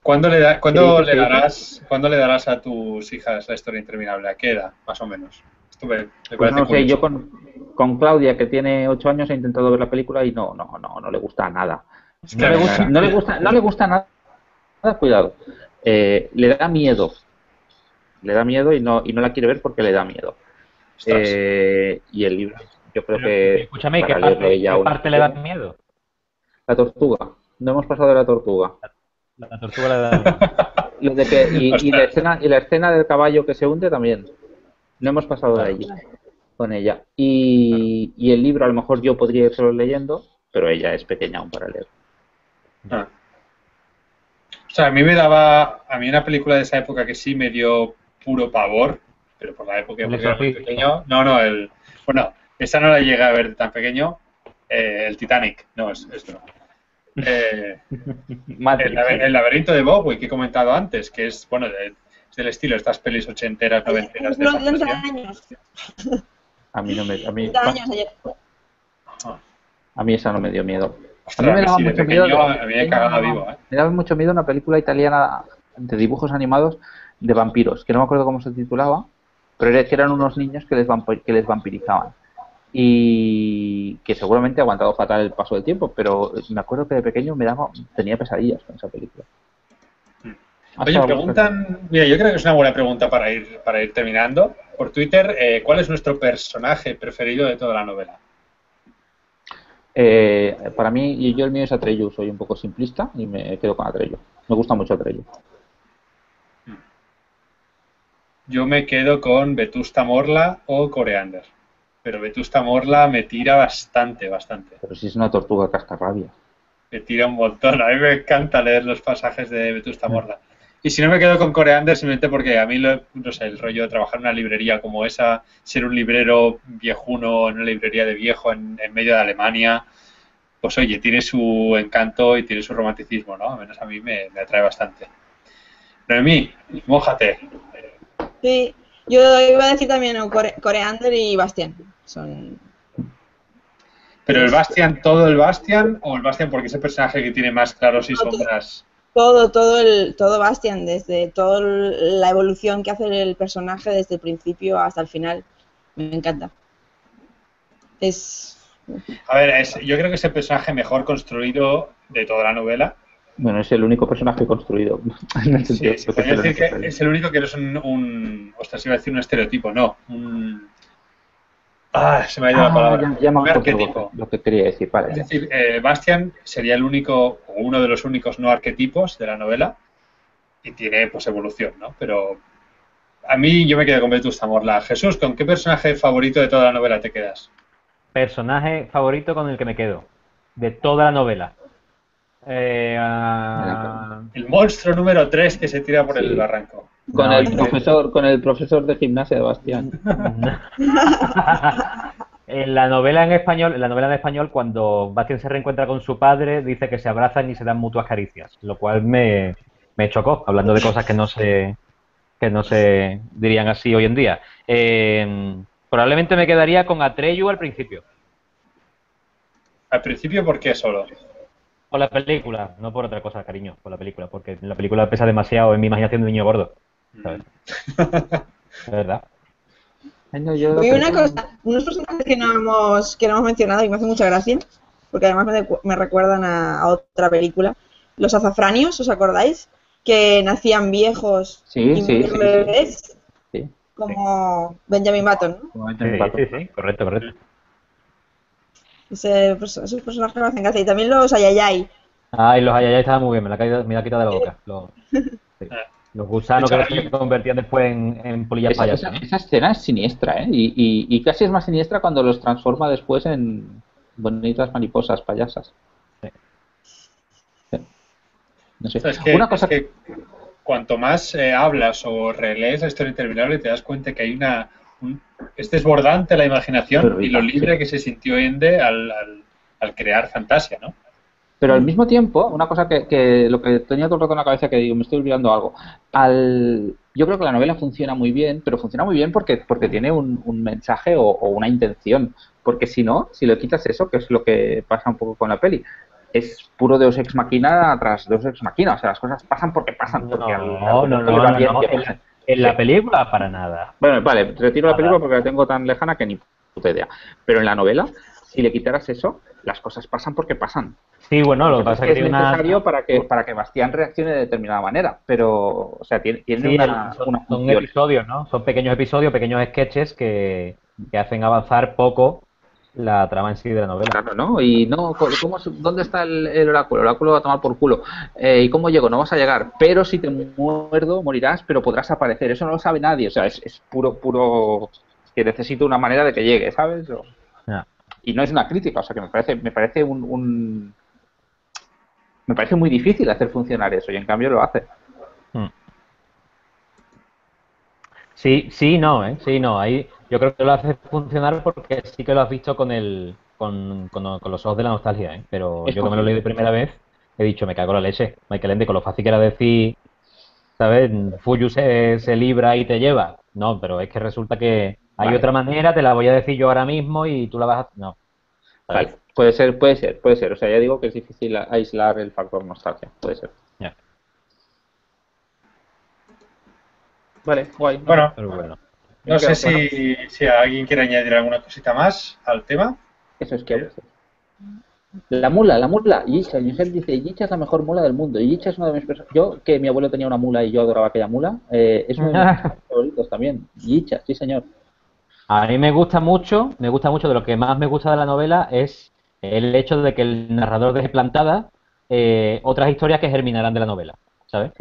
¿Cuándo le, da- cuándo Sí, sí, le sí. darás, ¿Cuándo le darás a tus hijas la historia interminable? ¿A qué edad, más o menos? Me, Pues no sé, yo con, con Claudia, que tiene 8 años, he intentado ver la película y no, no, no, no le gusta nada. No le gusta, no le gusta, no le gusta nada, cuidado. Eh, le da miedo. Le da miedo y no, y no la quiere ver porque le da miedo. Eh, y el libro, yo creo Pero, que. escúchame, ¿qué parte, qué le da miedo? La tortuga. No hemos pasado de la tortuga. La tortuga le da miedo. Lo de que, y, y la escena, y la escena del caballo que se hunde también. No hemos pasado de allí con ella. Y, y el libro a lo mejor yo podría ir solo leyendo, pero ella es pequeña aún para leer. Ah. O sea, a mí me daba, a mí una película de esa época que sí me dio puro pavor, pero por la época era muy pequeño. No, no, el, bueno, esa no la llegué a ver tan pequeño. eh, el Titanic, no, es, es broma. Eh, el, laber- el laberinto de Bowie que he comentado antes, que es, bueno, de- es del estilo estas pelis ochenteras, noventeras de Unos 30 fantasía. años. A mí no me, a mí, 30 años ayer. a mí esa no me dio miedo. Ostras, a mí me daba mucho pequeño miedo. a mí me cagaba vivo, ¿eh? Me daba mucho miedo una película italiana de dibujos animados de vampiros, que no me acuerdo cómo se titulaba, pero era que eran unos niños que les, que les vampirizaban. Y que seguramente ha aguantado fatal el paso del tiempo, pero me acuerdo que de pequeño me daba, tenía pesadillas con esa película. Oye, preguntan, mira, yo creo que es una buena pregunta para ir, para ir terminando. Por Twitter, eh, ¿cuál es nuestro personaje preferido de toda la novela? Eh, para mí, y yo el mío es Atreyu, soy un poco simplista y me quedo con Atreyu. Me gusta mucho Atreyu. yo me quedo con Vetusta Morla o Coreander. Pero Vetusta Morla me tira bastante, bastante. Pero si es una tortuga cascarrabia. Me tira un montón. A mí me encanta leer los pasajes de Vetusta Morla. Y si no me quedo con Coreander, simplemente porque a mí, no sé, el rollo de trabajar en una librería como esa, ser un librero viejuno en una librería de viejo en, medio de Alemania, pues oye, tiene su encanto y tiene su romanticismo, ¿no? A menos a mí me, atrae bastante. Noemí, mójate. Sí, yo iba a decir también Coreander y Bastian. Son pero el Bastian, todo el Bastian o el Bastian porque es el personaje que tiene más claros y sombras todo, todo, el, todo Bastian, desde toda la evolución que hace el personaje desde el principio hasta el final. Me encanta. Es. A ver, yo creo que es el personaje mejor construido de toda la novela. Bueno, es el único personaje construido. sí, se decir que es el único que no es un, un. Ostras, iba a decir un estereotipo, no. Un, Ah, se me ha ido la ah, palabra. Ya, arquetipo. Lo que quería decir, Es decir, eh, Bastian sería el único, o uno de los únicos no arquetipos de la novela y tiene pues evolución, ¿no? Pero a mí yo me quedo con Vetusta Morla. Jesús, ¿con qué personaje favorito de toda la novela te quedas? Personaje favorito con el que me quedo, de toda la novela. Eh, ah, el monstruo número 3 que se tira por el barranco. Con el profesor, con el profesor de gimnasia de Bastián. en la novela en español, en la novela en español, cuando Bastián se reencuentra con su padre, dice que se abrazan y se dan mutuas caricias, lo cual me, chocó, hablando de cosas que no se que no se dirían así hoy en día. Eh, probablemente me quedaría con Atreyu al principio. ¿Al principio por qué solo? Por la película, no por otra cosa, cariño, por la película, porque la película pesa demasiado en mi imaginación de niño gordo. Es verdad. una cosa, unos personajes que no, hemos, que no hemos mencionado y me hace mucha gracia, porque además me, recuerdan a, otra película. Los azafranios, ¿os acordáis? Que nacían viejos y sí, bebés, como Benjamin Button, ¿no? Sí, sí, correcto, correcto. Ese, esos personajes me hacen gracia. Y también los ayayay. Ay, los ayayay estaban muy bien, me la, ha quitado de la boca. Los gusanos que se convertían después en, en polillas esa, payasas. Esa, escena es siniestra, ¿eh? Y, casi es más siniestra cuando los transforma después en bonitas mariposas payasas. No sé. Es que, una cosa que cuanto más eh, hablas o relees la historia interminable te das cuenta que hay una es desbordante la imaginación y lo libre que se sintió Ende al, al, al crear fantasía, ¿no? Pero al mismo tiempo, una cosa que, lo que tenía todo el rato en la cabeza que digo, me estoy olvidando algo. Al, yo creo que la novela funciona muy bien, pero funciona muy bien porque, porque tiene un, mensaje o, una intención. Porque si no, si le quitas eso, que es lo que pasa un poco con la peli, es puro Deus Ex Machina tras Deus Ex Machina. O sea, las cosas pasan porque pasan. Porque no, no, no, no, En, la, película para nada. Bueno, vale, retiro la película porque la tengo tan lejana que ni puta idea. Pero en la novela, si le quitaras eso, las cosas pasan porque pasan. Sí, bueno, lo que pasa es que es necesario para que para que Bastián reaccione de determinada manera, pero, o sea, tiene, una, son, episodios, ¿no? Son pequeños episodios, pequeños sketches que, hacen avanzar poco la trama en sí de la novela. Claro, ¿no? Y no, ¿cómo, ¿dónde está el, oráculo? El oráculo va a tomar por culo. Eh, ¿Y cómo llego? No vas a llegar. Pero si te muerdo, morirás, pero podrás aparecer. Eso no lo sabe nadie. O sea, es, es puro, puro... que necesito una manera de que llegue, ¿sabes? Y no es una crítica, o sea, que me parece, me parece un me parece muy difícil hacer funcionar eso y en cambio lo hace. Hmm. Sí, sí, no, ¿eh? Sí, no. Ahí yo creo que lo hace funcionar porque sí que lo has visto con el con, con, los ojos de la nostalgia, ¿eh? Pero yo que me lo leí de primera vez he dicho, me cago la leche. Michael Ende, con lo fácil que era decir, ¿sabes? Fuyu se, se libra y te lleva. No, pero es que resulta que hay otra manera, te la voy a decir yo ahora mismo y tú la vas a... No. Vale. Puede ser, puede ser, puede ser. O sea, ya digo que es difícil aislar el factor nostalgia. Puede ser. Vale, guay. Bueno, no sé si, si, alguien quiere añadir alguna cosita más al tema. Eso es que la mula, la mula, Yicha, Yusef dice, Yicha es la mejor mula del mundo. Y Yicha es una de mis personas. Yo, que mi abuelo tenía una mula y yo adoraba aquella mula, eh, es uno de mis favoritos también. Yicha, sí señor. A mí me gusta mucho, me gusta mucho de lo que más me gusta de la novela es el hecho de que el narrador deje plantadas eh, otras historias que germinarán de la novela, ¿sabes?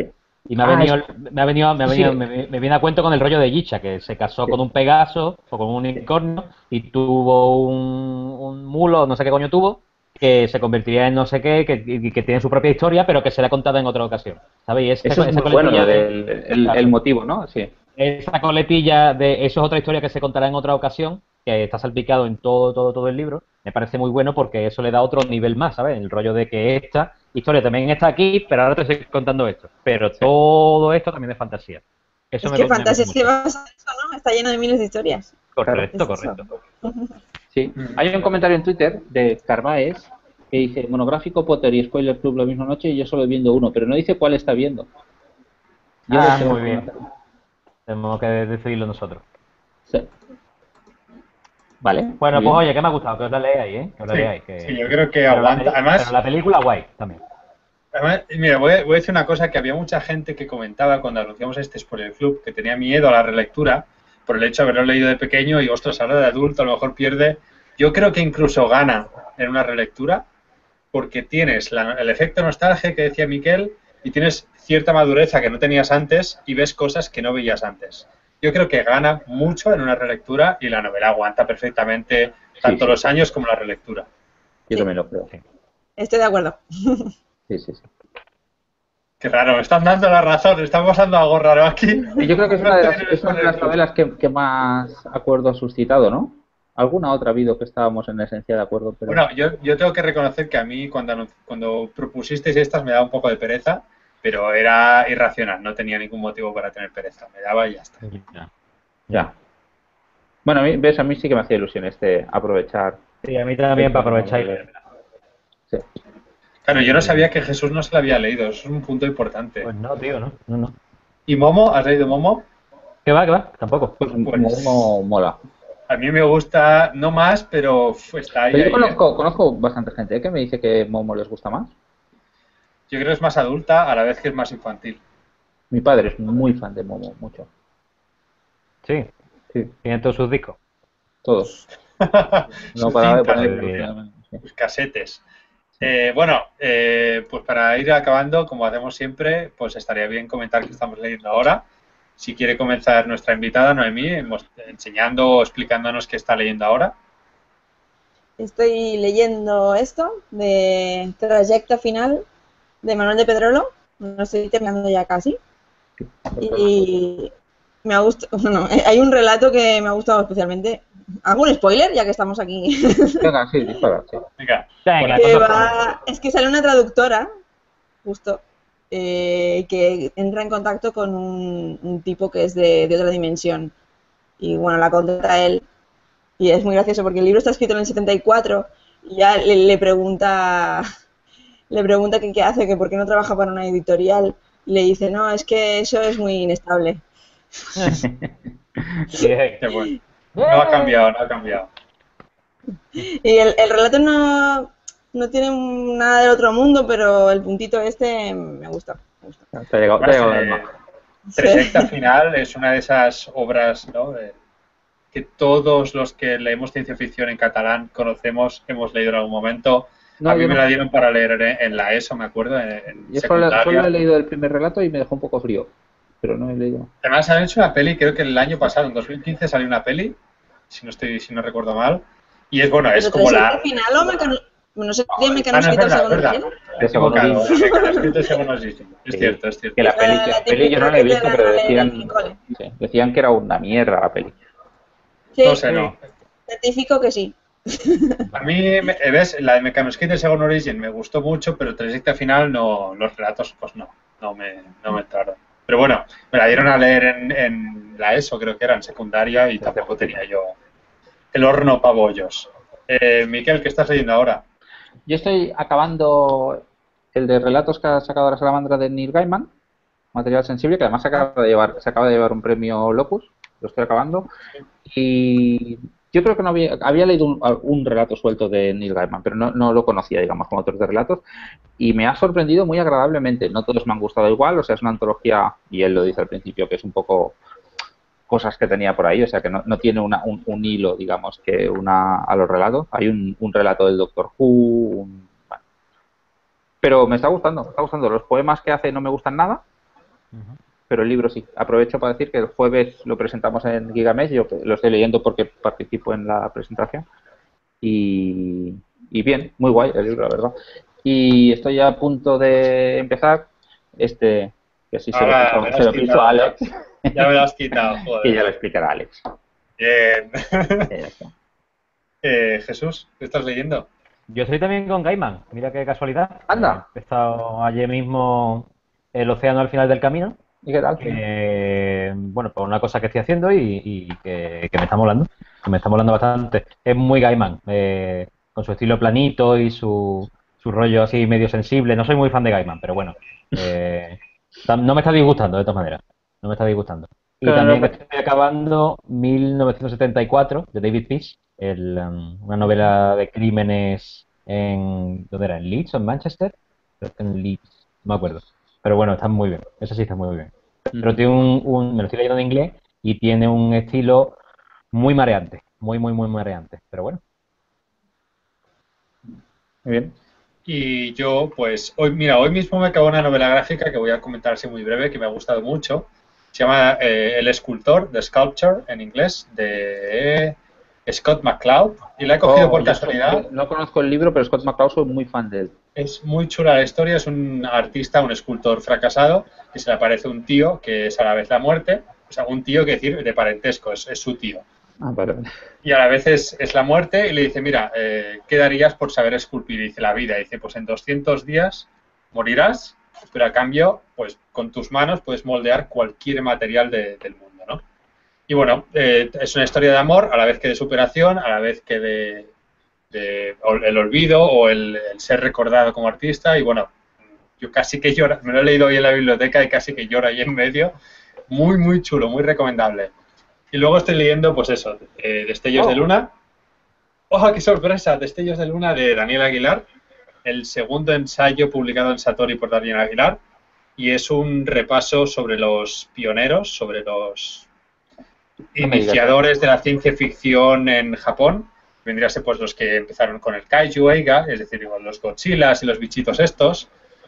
Y me ha Ah, venido, es- me ha venido, me ha venido, Sí. me, me viene a cuento con el rollo de Yicha, que se casó con un Pegaso o con un unicornio y tuvo un, un mulo, no sé qué coño tuvo, que se convertiría en no sé qué, que, y que tiene su propia historia, pero que será contada en otra ocasión. ¿Sabéis? Esa- Eso es esa muy bueno, del el, el motivo, ¿no? Sí. esa coletilla de eso es otra historia que se contará en otra ocasión, que está salpicado en todo, todo, todo el libro, me parece muy bueno porque eso le da otro nivel más, ¿sabes? El rollo de que esta historia también está aquí, pero ahora te estoy contando esto. Pero todo esto también es fantasía. Eso Es me que fantasía es que mucho. vas a eso, ¿no? Está lleno de miles de historias. Correcto, correcto. Sí. Hay un comentario en Twitter de Carvaes que dice monográfico Potter y Spoiler Club la misma noche y yo solo viendo uno, pero no dice cuál está viendo. Yo Ah, muy bien. Tenemos que decidirlo nosotros. Sí. Vale. Bueno, pues oye, que me ha gustado, que os la leáis, ¿eh? Que os la Sí, leáis. Que... sí, yo creo que Pero la aguanta. peli- Además, pero la película guay también. Además, mira, voy a, voy a decir una cosa que había mucha gente que comentaba cuando anunciamos este Spoiler Club, que tenía miedo a la relectura por el hecho de haberlo leído de pequeño y, ostras, ahora de adulto a lo mejor pierde. Yo creo que incluso gana en una relectura porque tienes la- el efecto nostalgia que decía Miquel y tienes cierta madureza que no tenías antes y ves cosas que no veías antes. Yo creo que gana mucho en una relectura y la novela aguanta perfectamente tanto sí, los años como la relectura. Yo también lo creo. Estoy de acuerdo. Sí, sí, sí. Qué raro, me están dando la razón, está pasando algo raro aquí. Y yo creo que es una de las, es una de las novelas que, que más acuerdo ha suscitado, ¿no? Alguna otra ha habido que estábamos en esencia de acuerdo, pero Bueno, yo, yo tengo que reconocer que a mí cuando, cuando propusisteis estas me daba un poco de pereza, pero era irracional, no tenía ningún motivo para tener pereza, me daba y ya está. ya. Bueno, a mí, ves, a mí sí que me hacía ilusión este aprovechar. Sí, a mí también para aprovechar. y- Sí. Claro, yo no sabía que Jesús no se la había leído, eso es un punto importante. Pues no, tío, no. no, no. ¿Y Momo? ¿Has leído Momo? ¿Qué va, qué va? Tampoco. Pues, Pues- Momo mola. A mí me gusta, no más, pero está ahí. Pero yo ahí, ¿eh? conozco, conozco bastante gente ¿eh? que me dice que Momo les gusta más. Yo creo que es más adulta a la vez que es más infantil. Mi padre es muy fan de Momo, mucho. Sí, Sí, tiene todos sus discos. todos. No Sus para poner. eh, sí. Sus casetes. Eh, bueno, eh, pues para ir acabando, como hacemos siempre, pues estaría bien comentar que estamos leyendo ahora. Si quiere comenzar nuestra invitada, Noemí, enseñando o explicándonos qué está leyendo ahora. Estoy leyendo esto de Trayecta Final de Manuel de Pedrolo. No estoy terminando ya casi. Y me ha gustado. Bueno, hay un relato que me ha gustado especialmente. ¿Hago un spoiler ya que estamos aquí? Venga, sí, dispara, sí. Venga, Venga, que va- es que sale una traductora, justo, eh, que entra en contacto con un, un tipo que es de, de otra dimensión. Y bueno, la contacta él. Y es muy gracioso porque el libro está escrito en el 74 y ya le, le pregunta le pregunta que qué hace, que por qué no trabaja para una editorial. Y le dice, no, es que eso es muy inestable. Qué bueno. No ha cambiado, no ha cambiado. Y el, el relato no, no tiene nada del otro mundo, pero el puntito este me gusta. Me gusta. Te te el Final es una de esas obras ¿no? de- que todos los que leemos ciencia ficción en catalán conocemos, hemos leído en algún momento. No, a mí me no. la dieron para leer en, en la ESO, me acuerdo, en, Yo solo, secundaria. solo he leído el primer relato y me dejó un poco frío. Pero no he leído. Además han hecho una peli, creo que el año pasado, en 2015, salió una peli, si no estoy, si no recuerdo mal. Y es bueno, es como la. Final o mecano... No sé si Ah, no, mecano es escrito el manuscrito es cierto, es cierto. Que la peli, la que la peli yo no la he visto, que pero decían, decían que era una mierda la peli. Sí, No sé, no. certifico que sí. A mí, eh, ves, la de Mechanosquite de Second Origin me gustó mucho, pero Trayecta Final no, los relatos, pues no, no me, no me entraron. Pero bueno, me la dieron a leer en, en la ESO, creo que era en secundaria, y tampoco tenía yo el horno para bollos. Eh, Miquel, ¿qué estás leyendo ahora? Yo estoy acabando el de relatos que ha sacado la salamandra de Neil Gaiman, material sensible, que además se acaba de llevar, se acaba de llevar un premio Locus, lo estoy acabando. Y yo creo que no había, leído un, relato suelto de Neil Gaiman, pero no, lo conocía, digamos, como autor de relatos, y me ha sorprendido muy agradablemente. No todos me han gustado igual, o sea, es una antología, y él lo dice al principio, que es un poco cosas que tenía por ahí, o sea que no, no tiene una, un, hilo, digamos, que una a los relatos. Hay un, relato del Doctor Who, un- pero me está gustando, me está gustando. Los poemas que hace no me gustan nada, pero el libro sí. Aprovecho para decir que el jueves lo presentamos en Gigamesh, yo lo estoy leyendo porque participo en la presentación. Y, bien, muy guay el libro, la verdad. Y estoy a punto de empezar este, que así se, lo, piso a Alex. Ya me lo has quitado, joder. y ya lo explicará Alex. Bien. eh, Jesús, ¿qué estás leyendo? Yo estoy también con Gaiman, mira qué casualidad. Anda. He estado ayer mismo el océano al final del camino. ¿Y qué tal? Eh, bueno, por una cosa que estoy haciendo y, que, me está molando. Me está molando bastante. Es muy Gaiman, eh, con su estilo planito y su, su rollo así medio sensible. No soy muy fan de Gaiman, pero bueno. Eh, no me está disgustando, de todas maneras. No me está disgustando. Y también estoy acabando 1974 de David Fish, um, una novela de crímenes en. ¿Dónde era? ¿En Leeds o en Manchester? Creo que en Leeds, no me acuerdo. Pero bueno, está muy bien. Eso sí está muy bien. Pero tiene un, Me lo estoy leyendo en inglés y tiene un estilo muy mareante. Muy, muy, muy mareante. Pero bueno. Muy bien. Y yo, pues, hoy, mira, hoy mismo me acabo una novela gráfica que voy a comentar así muy breve, que me ha gustado mucho. Se llama eh, El escultor, The Sculpture, en inglés, de Scott McCloud. Y la he cogido oh, por casualidad. no conozco el libro, pero Scott McCloud soy muy fan de él. Es muy chula la historia. Es un artista, un escultor fracasado, que se le aparece un tío que es a la vez la muerte. O sea, un tío que decir de parentesco, es su tío. Ah, y a la vez es, la muerte y le dice, mira, eh, ¿qué darías por saber esculpir? Y dice, la vida. Y dice, pues en 200 días morirás, pero a cambio, pues con tus manos puedes moldear cualquier material del mundo, ¿no? Y bueno, eh, es una historia de amor, a la vez que de superación, a la vez que de, el olvido o el, ser recordado como artista. Y bueno, yo casi que lloro, me lo he leído hoy en la biblioteca y casi que lloro ahí en medio. Muy, muy chulo, muy recomendable. Y luego estoy leyendo, pues eso, eh, Destellos de oh. Luna. ¡Oh, qué sorpresa! Destellos de Luna de Daniel Aguilar, el segundo ensayo publicado en Satori por Daniel Aguilar. Y es un repaso sobre los pioneros, sobre los iniciadores de la ciencia ficción en Japón. Vendría a ser pues los que empezaron con el Kaiju Eiga, es decir, los Godzillas y los bichitos estos.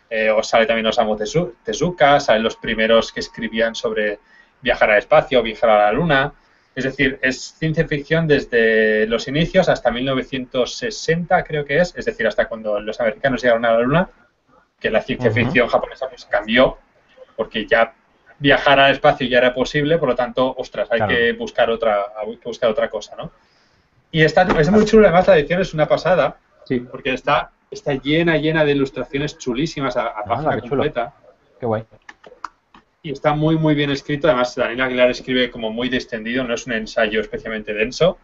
Eh, o sale también Osamu Tezuka, salen los primeros que escribían sobre viajar al espacio, viajar a la Luna. Es decir, es ciencia ficción desde los inicios hasta 1960, creo que es, es decir, hasta cuando los americanos llegaron a la Luna, que la ciencia ficción japonesa pues cambió, porque ya viajar al espacio ya era posible, por lo tanto, ostras, hay que buscar otra, hay que buscar otra cosa, ¿no? Y está, es muy chulo, además la edición es una pasada, sí. porque está, está llena, llena de ilustraciones chulísimas a, a ah, página completa. Qué guay y está muy, muy bien escrito. Además, Daniel Aguilar escribe como muy distendido, no es un ensayo especialmente denso.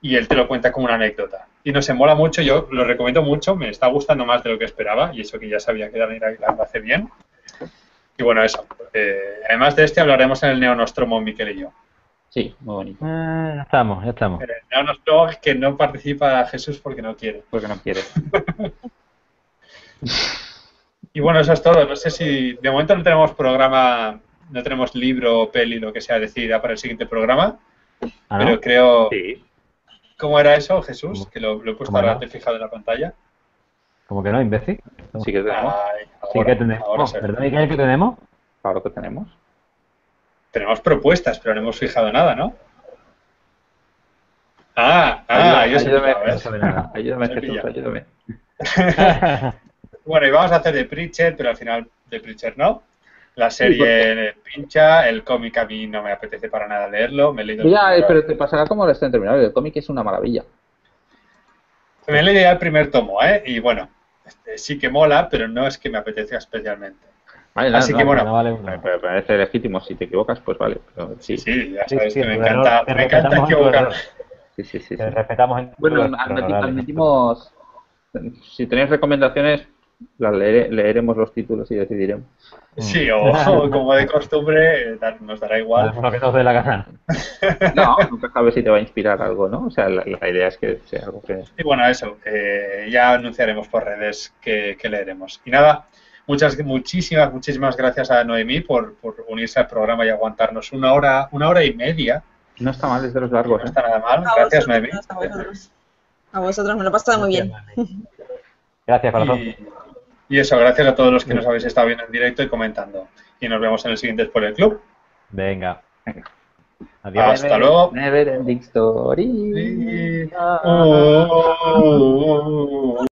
Y él te lo cuenta como una anécdota. Y no se mola mucho, yo lo recomiendo mucho, me está gustando más de lo que esperaba, y eso que ya sabía que Daniel Aguilar lo hace bien. Y bueno, eso. Eh, además de este hablaremos en el Neonostromo, Miquel y yo. Sí, muy bonito. Ah, ya estamos, ya estamos. El Neonostromo es que no participa Jesús porque no quiere. Porque no quiere. Y bueno, eso es todo. No sé si de momento no tenemos programa, no tenemos libro, peli, lo que sea decidida para el siguiente programa. Ah, pero creo. Sí. ¿Cómo era eso, Jesús? Que lo, he puesto ahora te fijado en la pantalla. ¿Cómo que no, imbécil? Sí que tenemos. sí que tenemos. ¿Verdad, Miguel, que tenemos? Claro que tenemos. Tenemos propuestas, pero no hemos fijado nada, ¿no? Ah, ah, ayúdame, ayúdame, ayúdame, Jesús, ayúdame. Bueno, y vamos a hacer de Preacher, pero al final de Preacher no. La serie pincha, el cómic a mí no me apetece para nada leerlo. Me he leído ya, pero te pasará como lo estén terminando. El cómic es una maravilla. Me he leído ya el primer tomo, ¿eh? Y bueno, este, sí que mola, pero no es que me apetezca especialmente. Vale, Así que bueno. Vale, me parece legítimo. Si te equivocas, pues vale. sí. sí, ya sabes que me encanta, me encanta equivocarme. Sí, sí, sí. Te respetamos en Bueno, admitimos. Si tenéis recomendaciones, leeremos los títulos y decidiremos. Sí, o, como de costumbre, nos dará igual. Lo que nos dé la gana. No, nunca sabes si te va a inspirar algo, ¿no? O sea, la, idea es que sea algo que... Y bueno, eso, eh, ya anunciaremos por redes que, leeremos. Y nada, muchas, muchísimas, muchísimas gracias a Noemí por, por, unirse al programa y aguantarnos una hora, una hora y media. No está mal, es de los largos. No ¿eh? está nada mal. gracias, Noemí. A vosotros. me lo he pasado muy bien. Gracias, corazón. Y eso, gracias a todos los que nos habéis estado viendo en directo y comentando. Y nos vemos en el siguiente Spoiler Club. Venga. Adiós. Hasta luego. Never ending story. Oh, oh, oh,